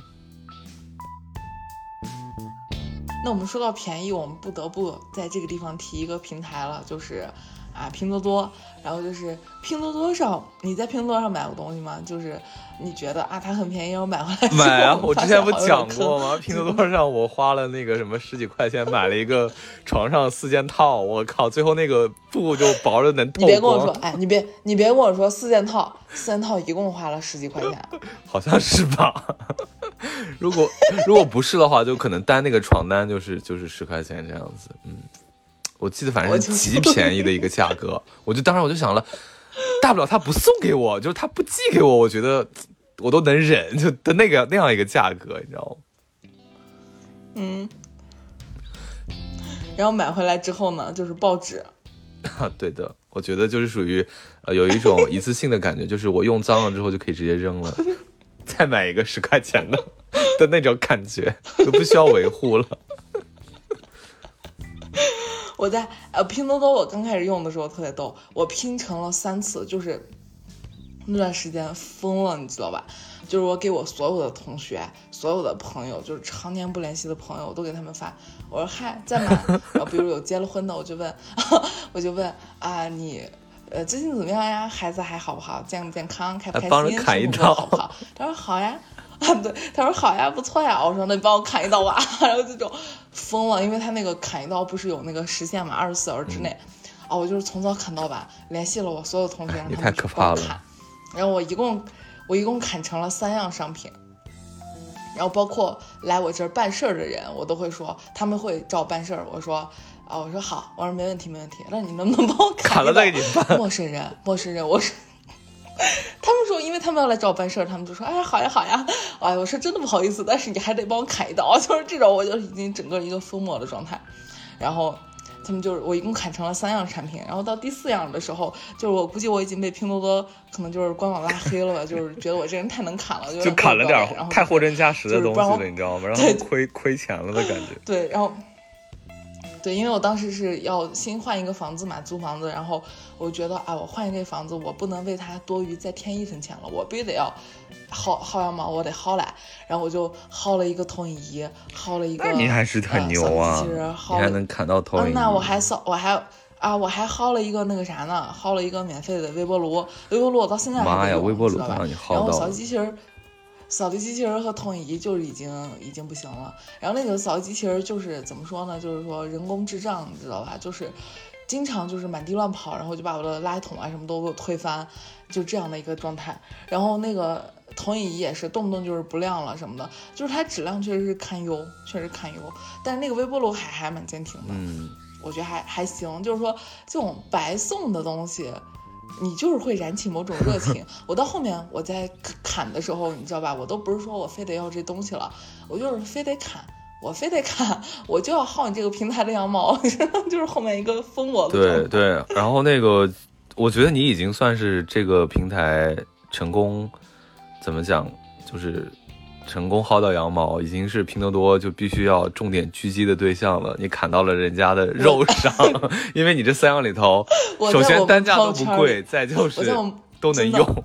那我们说到便宜，我们不得不在这个地方提一个平台了，就是啊拼多多。然后就是拼多多上，你在拼多多上买过东西吗？就是你觉得啊，它很便宜，我买回来买啊！我之前不讲过吗？拼多多上我花了那个什么十几块钱买了一个床上四件套，我靠，最后那个布就薄的能透你别跟我说，哎，你别你别跟我说四件套，四件套一共花了十几块钱，好像是吧？如果如果不是的话，就可能单那个床单就是就是十块钱这样子，嗯。我记得反正是极便宜的一个价格，我就当时我就想了，大不了他不送给我，就是他不寄给我，我觉得我都能忍，就的那个那样一个价格，你知道吗？嗯。然后买回来之后呢，就是报纸。啊，对的，我觉得就是属于，呃，有一种一次性的感觉，就是我用脏了之后就可以直接扔了，再买一个十块钱的的那种感觉，就不需要维护了。我在呃拼多多，我刚开始用的时候特别逗，我拼成了三次，就是那段时间疯了，你知道吧？就是我给我所有的同学、所有的朋友，就是常年不联系的朋友，我都给他们发，我说嗨，在吗？然后比如有结了婚的，我就问，我就问啊，你呃最近怎么样呀？孩子还好不好？健不健康？开不开心？砍一刀好不好？他说好呀，啊对，他说好呀，不错呀。我说那你帮我砍一刀吧。然后这种疯了，因为他那个砍一刀不是有那个时限嘛，二十四小时之内。哦，我就是从早砍到晚，联系了我所有同学，让他们帮我砍。然后我一共。我一共砍成了三样商品，然后包括来我这儿办事儿的人，我都会说他们会找我办事儿。我说啊，我说好，我说没问题，没问题。那你能不能帮我砍了再给你办？陌生人，陌生人，我说，他们说，因为他们要来找我办事儿，他们就说，哎，好呀，好呀。哎，我说真的不好意思，但是你还得帮我砍一刀，就是这种，我就已经整个一个疯魔的状态，然后。他们就是我一共砍成了三样产品，然后到第四样的时候，就是我估计我已经被拼多多可能就是官网拉黑了吧，就是觉得我这人太能砍了，就砍了点儿太货真价实的东西了，你知道吗？然后亏亏钱了的感觉。对，然后对，因为我当时是要新换一个房子嘛，租房子，然后我觉得啊，我换一个房子，我不能为它多余再添一分钱了，我必须得要。薅薅羊毛我得薅来，然后我就薅了一个投影仪，薅了一个。你还是很牛啊！你还能砍到投影仪。那我还扫，我还啊，我还薅了一个那个啥呢？薅了一个免费的微波炉，微波炉我到现在还没用，知道吧？然后小机器人，扫地机器人和投影仪就已经已经不行了。然后那个扫地机器人就是怎么说呢？就是说人工智障，你知道吧？就是经常就是满地乱跑，然后就把我的垃圾桶啊什么都给我推翻，就这样的一个状态。然后那个。投影仪也是动不动就是不亮了什么的，就是它质量确实是堪忧，确实堪忧。但是那个微波炉还还蛮坚挺的，嗯，我觉得还还行。就是说这种白送的东西，你就是会燃起某种热情。我到后面我在砍的时候，你知道吧，我都不是说我非得要这东西了，我就是非得砍，我非得砍，我就要薅你这个平台的羊毛，就是后面一个封我。对对，然后那个，我觉得你已经算是这个平台成功。怎么讲？就是成功薅到羊毛，已经是拼多多就必须要重点狙击的对象了。你砍到了人家的肉上，因为你这三样里头，首先单价都不贵，再就是都能用。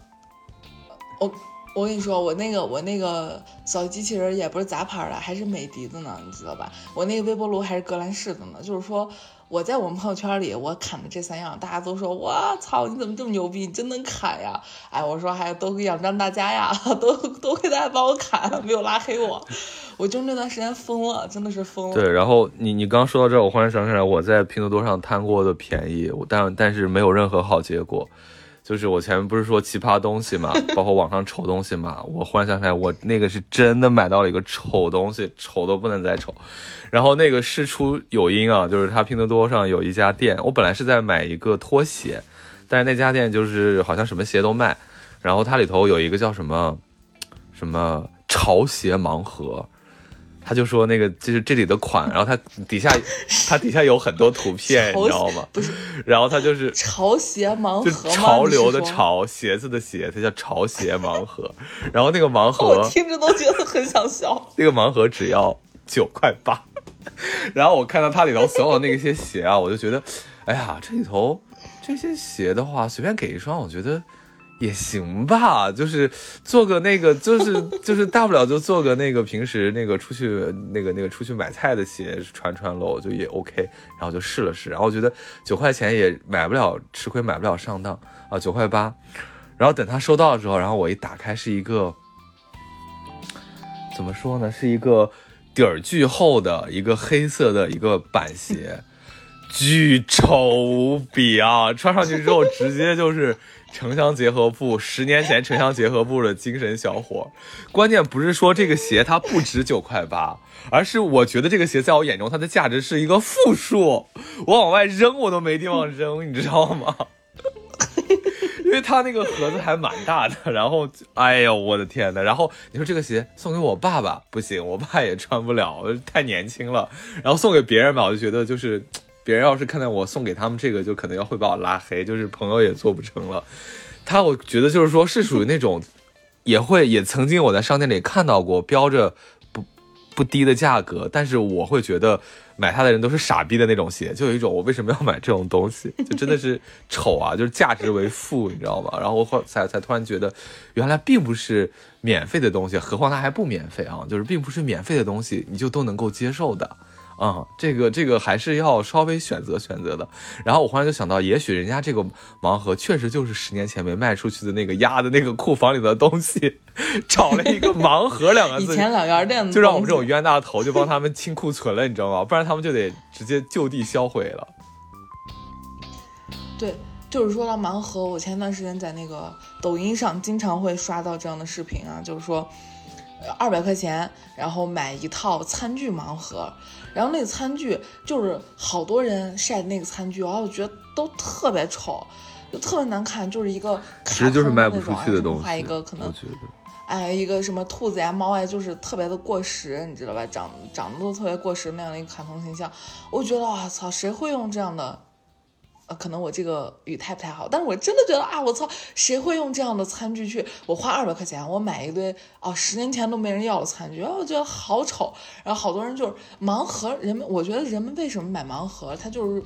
我我跟你说，我那个我那个扫地机器人也不是杂牌的，还是美的的呢，你知道吧？我那个微波炉还是格兰仕的呢，就是说。我在我们朋友圈里，我砍的这三样，大家都说我操，你怎么这么牛逼？你真能砍呀！哎，我说还都仰仗大家呀，都都给大家帮我砍，没有拉黑我。我就那段时间疯了，真的是疯了。对，然后你你刚说到这儿，我忽然想起来，我在拼多多上贪过的便宜，但但是没有任何好结果。就是我前面不是说奇葩东西嘛，包括网上丑东西嘛，我忽然想起来，我那个是真的买到了一个丑东西，丑都不能再丑。然后那个事出有因啊，就是他拼多多上有一家店，我本来是在买一个拖鞋，但是那家店就是好像什么鞋都卖，然后它里头有一个叫什么什么潮鞋盲盒，他就说那个就是这里的款，然后他底下他底下有很多图片，你知道吗？不是，然后他就是潮鞋盲盒，潮流的潮，鞋子的鞋，它叫潮鞋盲盒，然后那个盲盒我听着都觉得很想笑，那个盲盒只要九块八。然后我看到它里头所有那些鞋啊，我就觉得，哎呀，这里头这些鞋的话，随便给一双，我觉得也行吧。就是做个那个，就是 就是大不了就做个那个平时那个出去那个那个出去买菜的鞋穿穿喽，就也 OK。然后就试了试，然后我觉得九块钱也买不了吃亏，买不了上当啊，九块八。然后等他收到的时候，然后我一打开是一个，怎么说呢，是一个。底儿巨厚的一个黑色的一个板鞋，巨丑无比啊！穿上去之后直接就是城乡结合部，十年前城乡结合部的精神小伙。关键不是说这个鞋它不值九块八，而是我觉得这个鞋在我眼中它的价值是一个负数，我往外扔我都没地方扔，你知道吗？因为它那个盒子还蛮大的，然后，哎呦，我的天呐，然后你说这个鞋送给我爸爸不行，我爸也穿不了，太年轻了。然后送给别人吧，我就觉得就是别人要是看到我送给他们这个，就可能要会把我拉黑，就是朋友也做不成了。他我觉得就是说是属于那种，也会也曾经我在商店里看到过标着不不低的价格，但是我会觉得。买它的人都是傻逼的那种鞋，就有一种我为什么要买这种东西，就真的是丑啊，就是价值为负，你知道吗？然后我后才才突然觉得，原来并不是免费的东西，何况它还不免费啊，就是并不是免费的东西，你就都能够接受的。啊，这个这个还是要稍微选择选择的。然后我忽然就想到，也许人家这个盲盒确实就是十年前没卖出去的那个压的那个库房里的东西，找了一个 盲盒两个字。以前老院店就让我们这种冤大头就帮他们清库存了，你知道吗？不然他们就得直接就地销毁了。对，就是说到盲盒，我前段时间在那个抖音上经常会刷到这样的视频啊，就是说。二百块钱，然后买一套餐具盲盒，然后那个餐具就是好多人晒的那个餐具，然后我觉得都特别丑，就特别难看，就是一个其实就是卖不出去的东西，画一个可能，哎，一个什么兔子呀、猫呀，就是特别的过时，你知道吧？长长得都特别过时那样的一个卡通形象，我觉得哇操，谁会用这样的？可能我这个语态不太好，但是我真的觉得啊，我操，谁会用这样的餐具去？我花二百块钱，我买一堆哦，十年前都没人要的餐具，我觉得好丑。然后好多人就是盲盒，人们我觉得人们为什么买盲盒？他就是，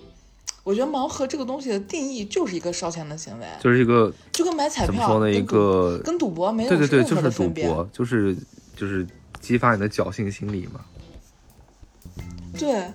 我觉得盲盒这个东西的定义就是一个烧钱的行为，就是一个就跟买彩票说呢？一个跟赌博没有对对对，就是赌博，就是就是激发你的侥幸心理嘛。对。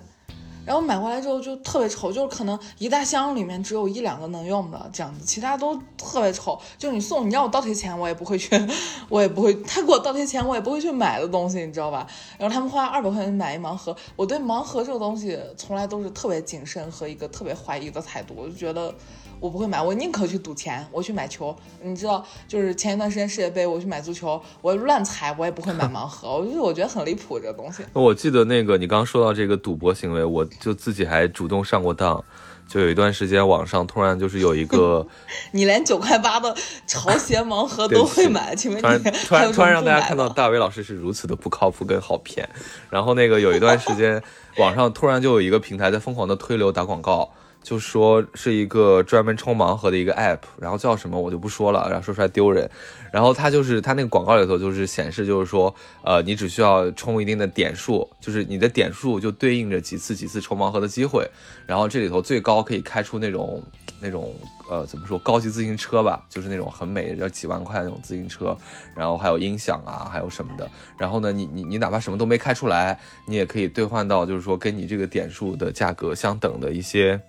然后买过来之后就特别丑，就是可能一大箱里面只有一两个能用的这样子，其他都特别丑。就你送你让我倒贴钱，我也不会去，我也不会，他给我倒贴钱，我也不会去买的东西，你知道吧？然后他们花二百块钱买一盲盒，我对盲盒这个东西从来都是特别谨慎和一个特别怀疑的态度，我就觉得。我不会买，我宁可去赌钱，我去买球。你知道，就是前一段时间世界杯，我去买足球，我乱猜，我也不会买盲盒。我就我觉得很离谱，这个东西。我记得那个你刚刚说到这个赌博行为，我就自己还主动上过当。就有一段时间，网上突然就是有一个，你连九块八的潮鞋盲盒 都会买，请问你突然突然让大家看到大伟老师是如此的不靠谱跟好骗。然后那个有一段时间，网上突然就有一个平台在疯狂的推流打广告。就说是一个专门抽盲盒的一个 app，然后叫什么我就不说了，然后说出来丢人。然后它就是它那个广告里头就是显示，就是说，呃，你只需要充一定的点数，就是你的点数就对应着几次几次抽盲盒的机会。然后这里头最高可以开出那种那种呃怎么说高级自行车吧，就是那种很美要几万块那种自行车，然后还有音响啊，还有什么的。然后呢，你你你哪怕什么都没开出来，你也可以兑换到就是说跟你这个点数的价格相等的一些。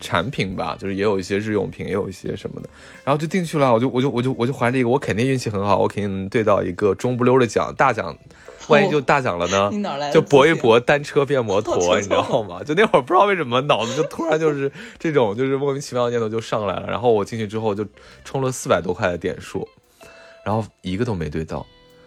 产品吧，就是也有一些日用品，也有一些什么的，然后就进去了。我就我就我就我就怀了一个，我肯定运气很好，我肯定能对到一个中不溜的奖，大奖，万一就 大奖了呢？你哪来？就搏一搏，单车变摩托，你知道吗？就那会儿不知道为什么脑子就突然就是这种就是莫名其妙的念头就上来了。然后我进去之后就充了四百多块的点数，然后一个都没对到，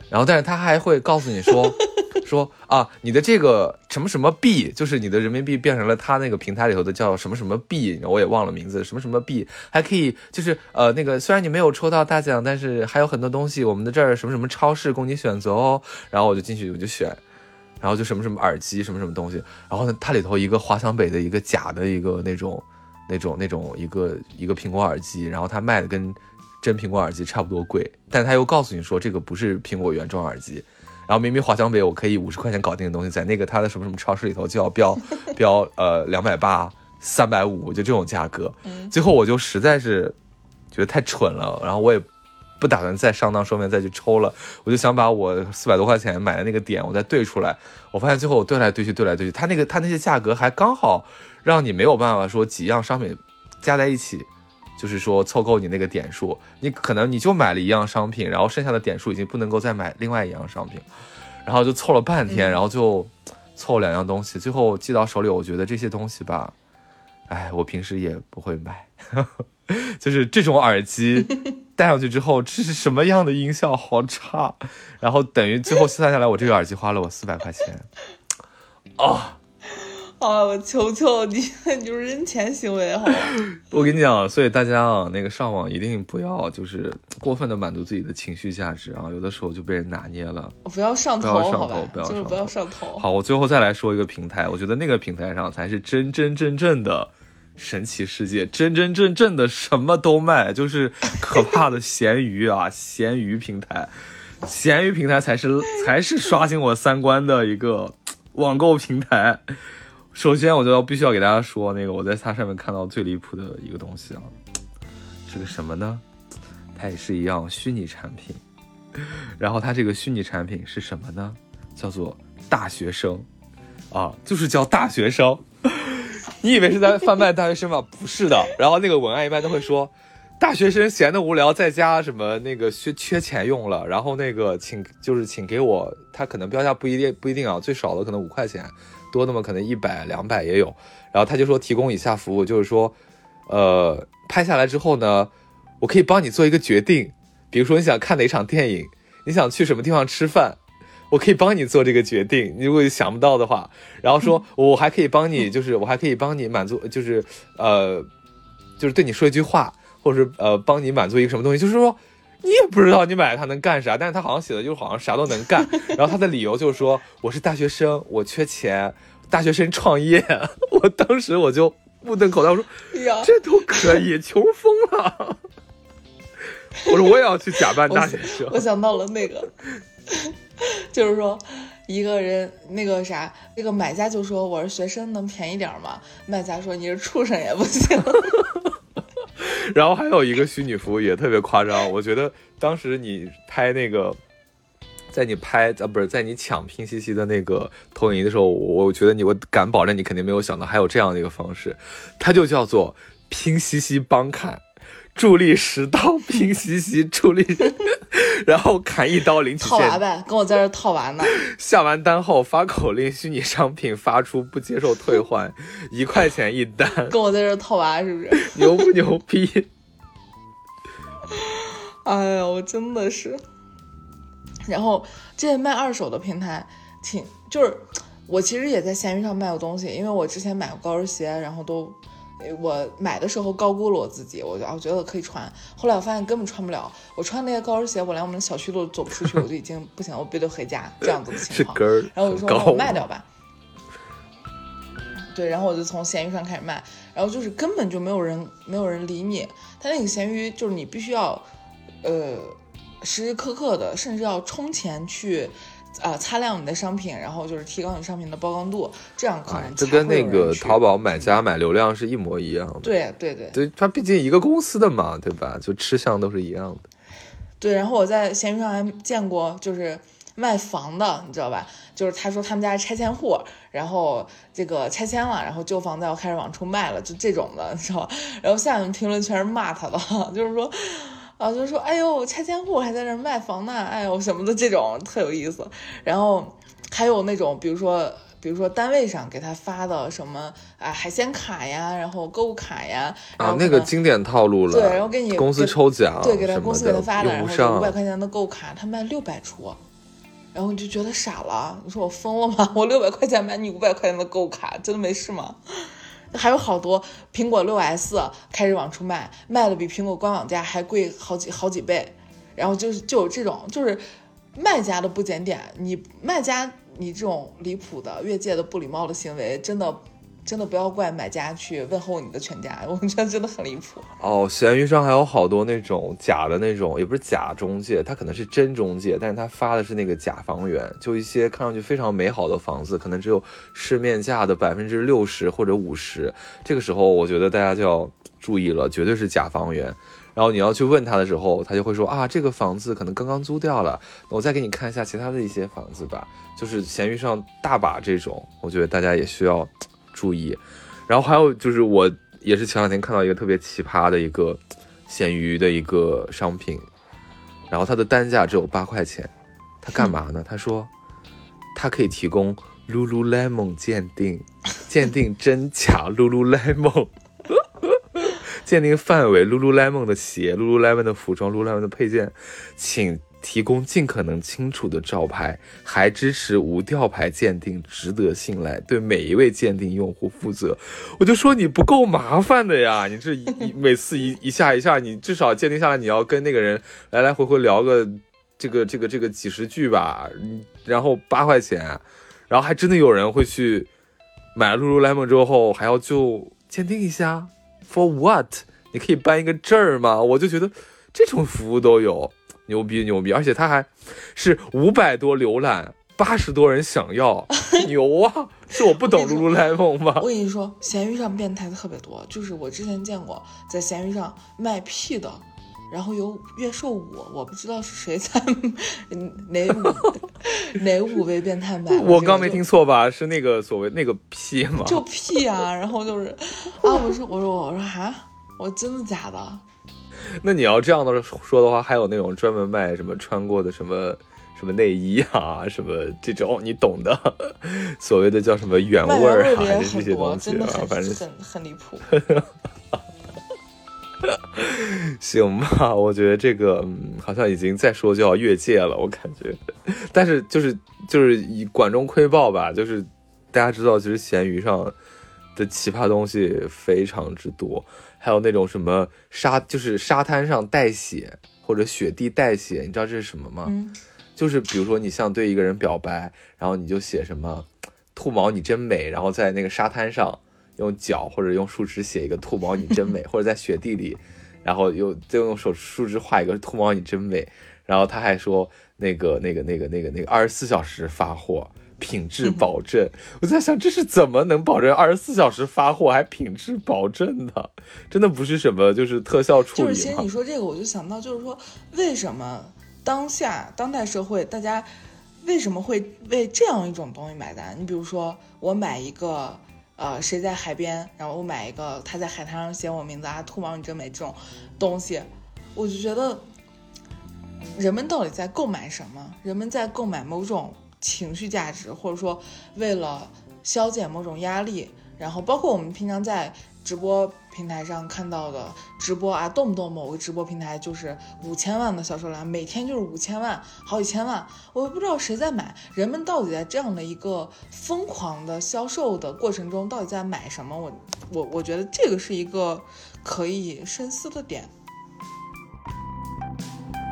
然后但是他还会告诉你说。说啊，你的这个什么什么币，就是你的人民币变成了他那个平台里头的叫什么什么币，我也忘了名字，什么什么币还可以，就是呃那个虽然你没有抽到大奖，但是还有很多东西，我们的这儿什么什么超市供你选择哦。然后我就进去我就选，然后就什么什么耳机什么什么东西，然后呢它里头一个华强北的一个假的一个那种那种那种一个一个苹果耳机，然后它卖的跟真苹果耳机差不多贵，但他又告诉你说这个不是苹果原装耳机。然后明明华强北我可以五十块钱搞定的东西，在那个他的什么什么超市里头就要标 标呃两百八、三百五，就这种价格。最后我就实在是觉得太蠢了，然后我也不打算再上当受骗再去抽了，我就想把我四百多块钱买的那个点我再兑出来。我发现最后我兑来兑去兑来兑去，他那个他那些价格还刚好让你没有办法说几样商品加在一起。就是说凑够你那个点数，你可能你就买了一样商品，然后剩下的点数已经不能够再买另外一样商品，然后就凑了半天，然后就凑两样东西，最后寄到手里，我觉得这些东西吧，哎，我平时也不会买，就是这种耳机 戴上去之后，这是什么样的音效？好差。然后等于最后算下来，我这个耳机花了我四百块钱。啊！啊！我求求你，你就是人钱行为，好吧？我跟你讲，所以大家啊，那个上网一定不要就是过分的满足自己的情绪价值啊，有的时候就被人拿捏了。不要上头，好吧？就是不要上头。好，我最后再来说一个平台，我觉得那个平台上才是真真正正的神奇世界，真真正正的什么都卖，就是可怕的咸鱼啊！咸鱼平台，咸鱼平台才是才是刷新我三观的一个网购平台。首先，我就要必须要给大家说，那个我在它上面看到最离谱的一个东西啊，是个什么呢？它也是一样虚拟产品。然后它这个虚拟产品是什么呢？叫做大学生啊，就是叫大学生。你以为是在贩卖大学生吗？不是的。然后那个文案一般都会说，大学生闲的无聊，在家什么那个缺缺钱用了，然后那个请就是请给我，他可能标价不一定不一定啊，最少的可能五块钱。多的嘛可能一百两百也有，然后他就说提供以下服务，就是说，呃，拍下来之后呢，我可以帮你做一个决定，比如说你想看哪场电影，你想去什么地方吃饭，我可以帮你做这个决定。你如果想不到的话，然后说 我还可以帮你，就是我还可以帮你满足，就是呃，就是对你说一句话，或者是呃帮你满足一个什么东西，就是说你也不知道你买它能干啥，但是他好像写的就是好像啥都能干，然后他的理由就是说我是大学生，我缺钱。大学生创业，我当时我就目瞪口呆，我说：“这都可以，穷疯了。”我说：“我也要去假扮大学生。”我想到了那个，就是说，一个人那个啥，那个买家就说：“我是学生，能便宜点吗？”卖家说：“你是畜生也不行。”然后还有一个虚拟服务也特别夸张，我觉得当时你拍那个。在你拍啊，不是在你抢拼夕夕的那个投影仪的时候，我觉得你，我敢保证你肯定没有想到还有这样的一个方式，它就叫做拼夕夕帮看，助力十刀拼夕夕助力，然后砍一刀领取。套娃呗，跟我在这套娃呢。下完单后发口令，虚拟商品发出，不接受退换，一块钱一单。跟我在这套娃是不是？牛不牛逼？哎呀，我真的是。然后这些卖二手的平台，挺就是我其实也在闲鱼上卖过东西，因为我之前买过高跟鞋，然后都我买的时候高估了我自己，我就我觉得可以穿，后来我发现根本穿不了，我穿那些高跟鞋，我连我们小区都走不出去，我就已经不行，我必须得回家这样子的情况。然后我就说我卖掉吧。对，然后我就从闲鱼上开始卖，然后就是根本就没有人没有人理你，他那个闲鱼就是你必须要，呃。时时刻刻的，甚至要充钱去，呃，擦亮你的商品，然后就是提高你商品的曝光度，这样可能这跟那个淘宝买家买流量是一模一样的。对对对，对，它毕竟一个公司的嘛，对吧？就吃相都是一样的。对，然后我在闲鱼上还见过，就是卖房的，你知道吧？就是他说他们家拆迁户，然后这个拆迁了，然后旧房子要开始往出卖了，就这种的，你知道吧？然后下面评论全是骂他的，就是说。啊，就说，哎呦，拆迁户还在那卖房呢，哎呦什么的，这种特有意思。然后还有那种，比如说，比如说单位上给他发的什么啊海鲜卡呀，然后购物卡呀，啊那个经典套路了。对，然后给你公司抽奖，对，给他公司给他发的，然后五百块钱的购物卡，他卖六百出，然后你就觉得傻了，你说我疯了吗？我六百块钱买你五百块钱的购物卡，真的没事吗？还有好多苹果六 S 开始往出卖，卖的比苹果官网价还贵好几好几倍，然后就是就有这种就是卖家的不检点，你卖家你这种离谱的越界的不礼貌的行为，真的。真的不要怪买家去问候你的全家，我觉得真的很离谱哦。闲鱼上还有好多那种假的那种，也不是假中介，他可能是真中介，但是他发的是那个假房源，就一些看上去非常美好的房子，可能只有市面价的百分之六十或者五十。这个时候，我觉得大家就要注意了，绝对是假房源。然后你要去问他的时候，他就会说啊，这个房子可能刚刚租掉了，我再给你看一下其他的一些房子吧。就是闲鱼上大把这种，我觉得大家也需要。注意，然后还有就是，我也是前两天看到一个特别奇葩的一个闲鱼的一个商品，然后它的单价只有八块钱，它干嘛呢？他说，它可以提供 Lululemon 鉴定，鉴定真假，lululemon，鉴定范围，lululemon 的鞋，lululemon 的服装，lululemon 的配件，请。提供尽可能清楚的照牌，还支持无吊牌鉴定，值得信赖，对每一位鉴定用户负责。我就说你不够麻烦的呀，你这一每次一一下一下，你至少鉴定下来，你要跟那个人来来回回聊个这个这个这个几十句吧，然后八块钱，然后还真的有人会去买了 lululemon 之后还要就鉴定一下，for what？你可以办一个证儿吗？我就觉得这种服务都有。牛逼牛逼，而且他还是五百多浏览，八十多人想要，牛啊！是我不懂 lululemon 吗？我跟你说，闲鱼上变态特别多，就是我之前见过在闲鱼上卖屁的，然后有月售五，我不知道是谁在哪五哪五位变态买。我刚没听错吧？是那个所谓那个屁吗？就屁啊！然后就是啊，我说我说我说啊，我真的假的？那你要这样的说的话，还有那种专门卖什么穿过的什么什么内衣啊，什么这种你懂的，所谓的叫什么原味儿啊，这些东西啊，反正很很离谱。行吧，我觉得这个好像已经再说就要越界了，我感觉。但是就是就是以管中窥豹吧，就是大家知道，其实闲鱼上的奇葩东西非常之多。还有那种什么沙，就是沙滩上带血或者雪地带血，你知道这是什么吗？嗯，就是比如说你像对一个人表白，然后你就写什么“兔毛你真美”，然后在那个沙滩上用脚或者用树枝写一个“兔毛你真美”，或者在雪地里，然后又再用手树枝画一个“兔毛你真美”，然后他还说那个那个那个那个那个二十四小时发货。品质保证，我在想这是怎么能保证二十四小时发货还品质保证的？真的不是什么就是特效处理就是其实你说这个，我就想到就是说，为什么当下当代社会大家为什么会为这样一种东西买单？你比如说我买一个呃谁在海边，然后我买一个他在海滩上写我名字啊，兔毛你真美这种东西，我就觉得人们到底在购买什么？人们在购买某种。情绪价值，或者说为了消减某种压力，然后包括我们平常在直播平台上看到的直播啊，动不动某个直播平台就是五千万的销售量，每天就是五千万，好几千万，我也不知道谁在买。人们到底在这样的一个疯狂的销售的过程中，到底在买什么？我我我觉得这个是一个可以深思的点。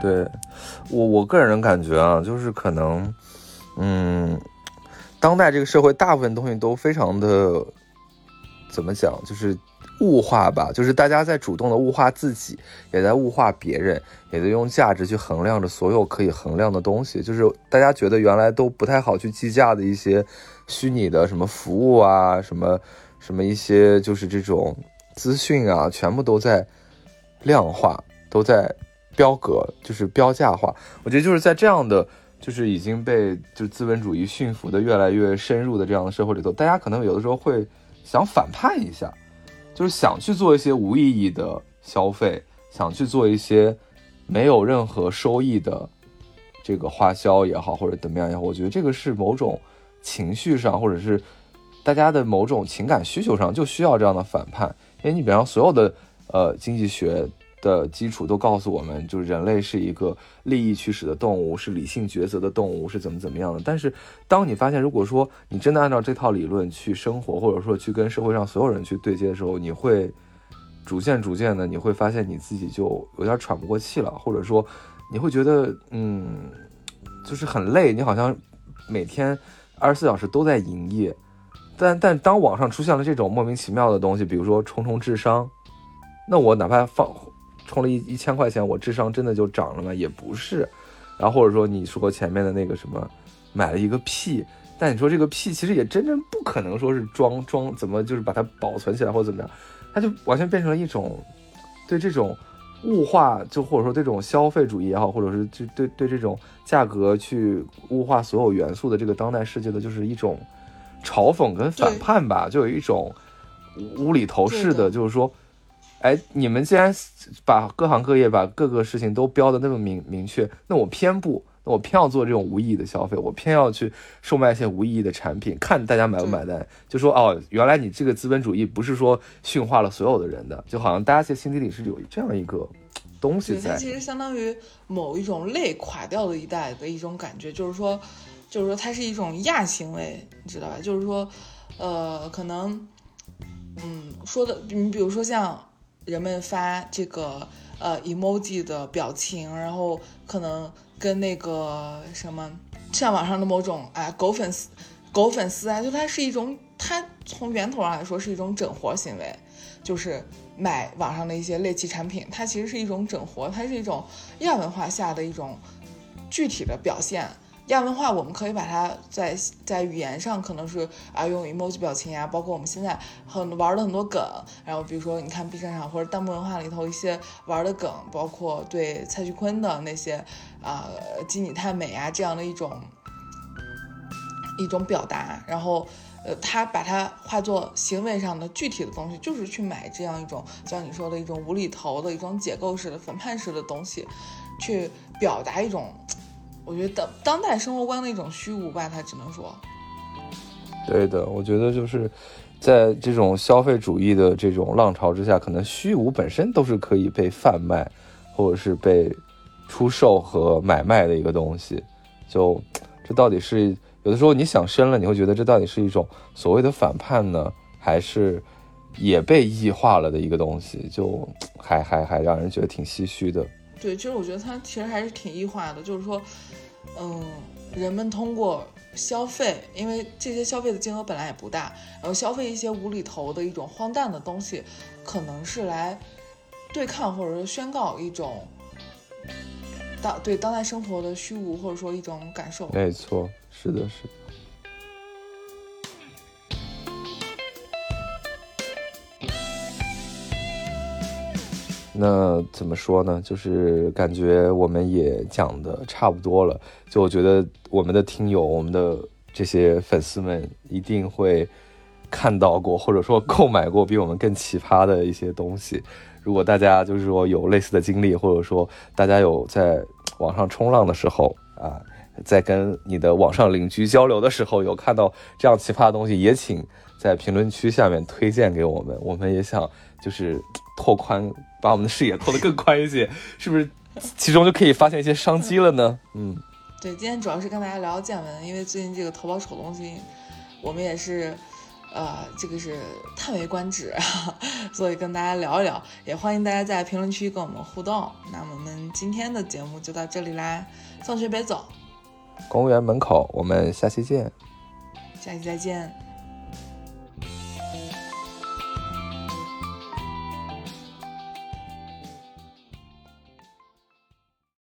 对我我个人感觉啊，就是可能。嗯，当代这个社会大部分东西都非常的怎么讲，就是物化吧，就是大家在主动的物化自己，也在物化别人，也在用价值去衡量着所有可以衡量的东西。就是大家觉得原来都不太好去计价的一些虚拟的什么服务啊，什么什么一些就是这种资讯啊，全部都在量化，都在标格，就是标价化。我觉得就是在这样的。就是已经被就资本主义驯服的越来越深入的这样的社会里头，大家可能有的时候会想反叛一下，就是想去做一些无意义的消费，想去做一些没有任何收益的这个花销也好，或者怎么样也好，我觉得这个是某种情绪上，或者是大家的某种情感需求上就需要这样的反叛，因为你比方所有的呃经济学。的基础都告诉我们，就是人类是一个利益驱使的动物，是理性抉择的动物，是怎么怎么样的。但是，当你发现，如果说你真的按照这套理论去生活，或者说去跟社会上所有人去对接的时候，你会逐渐逐渐的，你会发现你自己就有点喘不过气了，或者说你会觉得，嗯，就是很累，你好像每天二十四小时都在营业。但但当网上出现了这种莫名其妙的东西，比如说重重智商，那我哪怕放。充了一一千块钱，我智商真的就涨了吗？也不是。然后或者说你说前面的那个什么，买了一个屁，但你说这个屁其实也真正不可能说是装装，怎么就是把它保存起来或者怎么样，它就完全变成了一种对这种物化，就或者说这种消费主义也好，或者是就对对这种价格去物化所有元素的这个当代世界的，就是一种嘲讽跟反叛吧，就有一种无厘头式的，就是说。哎，你们既然把各行各业把各个事情都标的那么明明确，那我偏不，那我偏要做这种无意义的消费，我偏要去售卖一些无意义的产品，看大家买不买单。就说哦，原来你这个资本主义不是说驯化了所有的人的，就好像大家在心底里是有这样一个东西在。它其实相当于某一种类垮掉的一代的一种感觉，就是说，就是说它是一种亚行为，你知道吧？就是说，呃，可能，嗯，说的你比如说像人们发这个。呃，emoji 的表情，然后可能跟那个什么，像网上的某种啊狗粉丝，狗粉丝啊，就它是一种，它从源头上来说是一种整活行为，就是买网上的一些猎奇产品，它其实是一种整活，它是一种亚文化下的一种具体的表现。亚文化，我们可以把它在在语言上可能是啊用 emoji 表情呀，包括我们现在很玩的很多梗，然后比如说你看 B 站上或者弹幕文化里头一些玩的梗，包括对蔡徐坤的那些啊基你太美啊这样的一种一种表达，然后呃他把它化作行为上的具体的东西，就是去买这样一种像你说的一种无厘头的一种解构式的反叛式的东西，去表达一种。我觉得当当代生活观的一种虚无吧，他只能说。对的，我觉得就是在这种消费主义的这种浪潮之下，可能虚无本身都是可以被贩卖，或者是被出售和买卖的一个东西。就这到底是有的时候你想深了，你会觉得这到底是一种所谓的反叛呢，还是也被异化了的一个东西？就还还还让人觉得挺唏嘘的。对，其实我觉得它其实还是挺异化的，就是说。嗯，人们通过消费，因为这些消费的金额本来也不大，然后消费一些无厘头的一种荒诞的东西，可能是来对抗或者说宣告一种当对当代生活的虚无，或者说一种感受。没错，是的，是的。那怎么说呢？就是感觉我们也讲的差不多了。就我觉得我们的听友，我们的这些粉丝们一定会看到过，或者说购买过比我们更奇葩的一些东西。如果大家就是说有类似的经历，或者说大家有在网上冲浪的时候啊，在跟你的网上邻居交流的时候，有看到这样奇葩的东西，也请在评论区下面推荐给我们。我们也想就是拓宽。把我们的视野拓得更宽一些，是不是？其中就可以发现一些商机了呢？嗯，对，今天主要是跟大家聊见闻，因为最近这个淘宝丑东西，我们也是，呃，这个是叹为观止，所以跟大家聊一聊，也欢迎大家在评论区跟我们互动。那我们今天的节目就到这里啦，放学别走，公园门口，我们下期见，下期再见。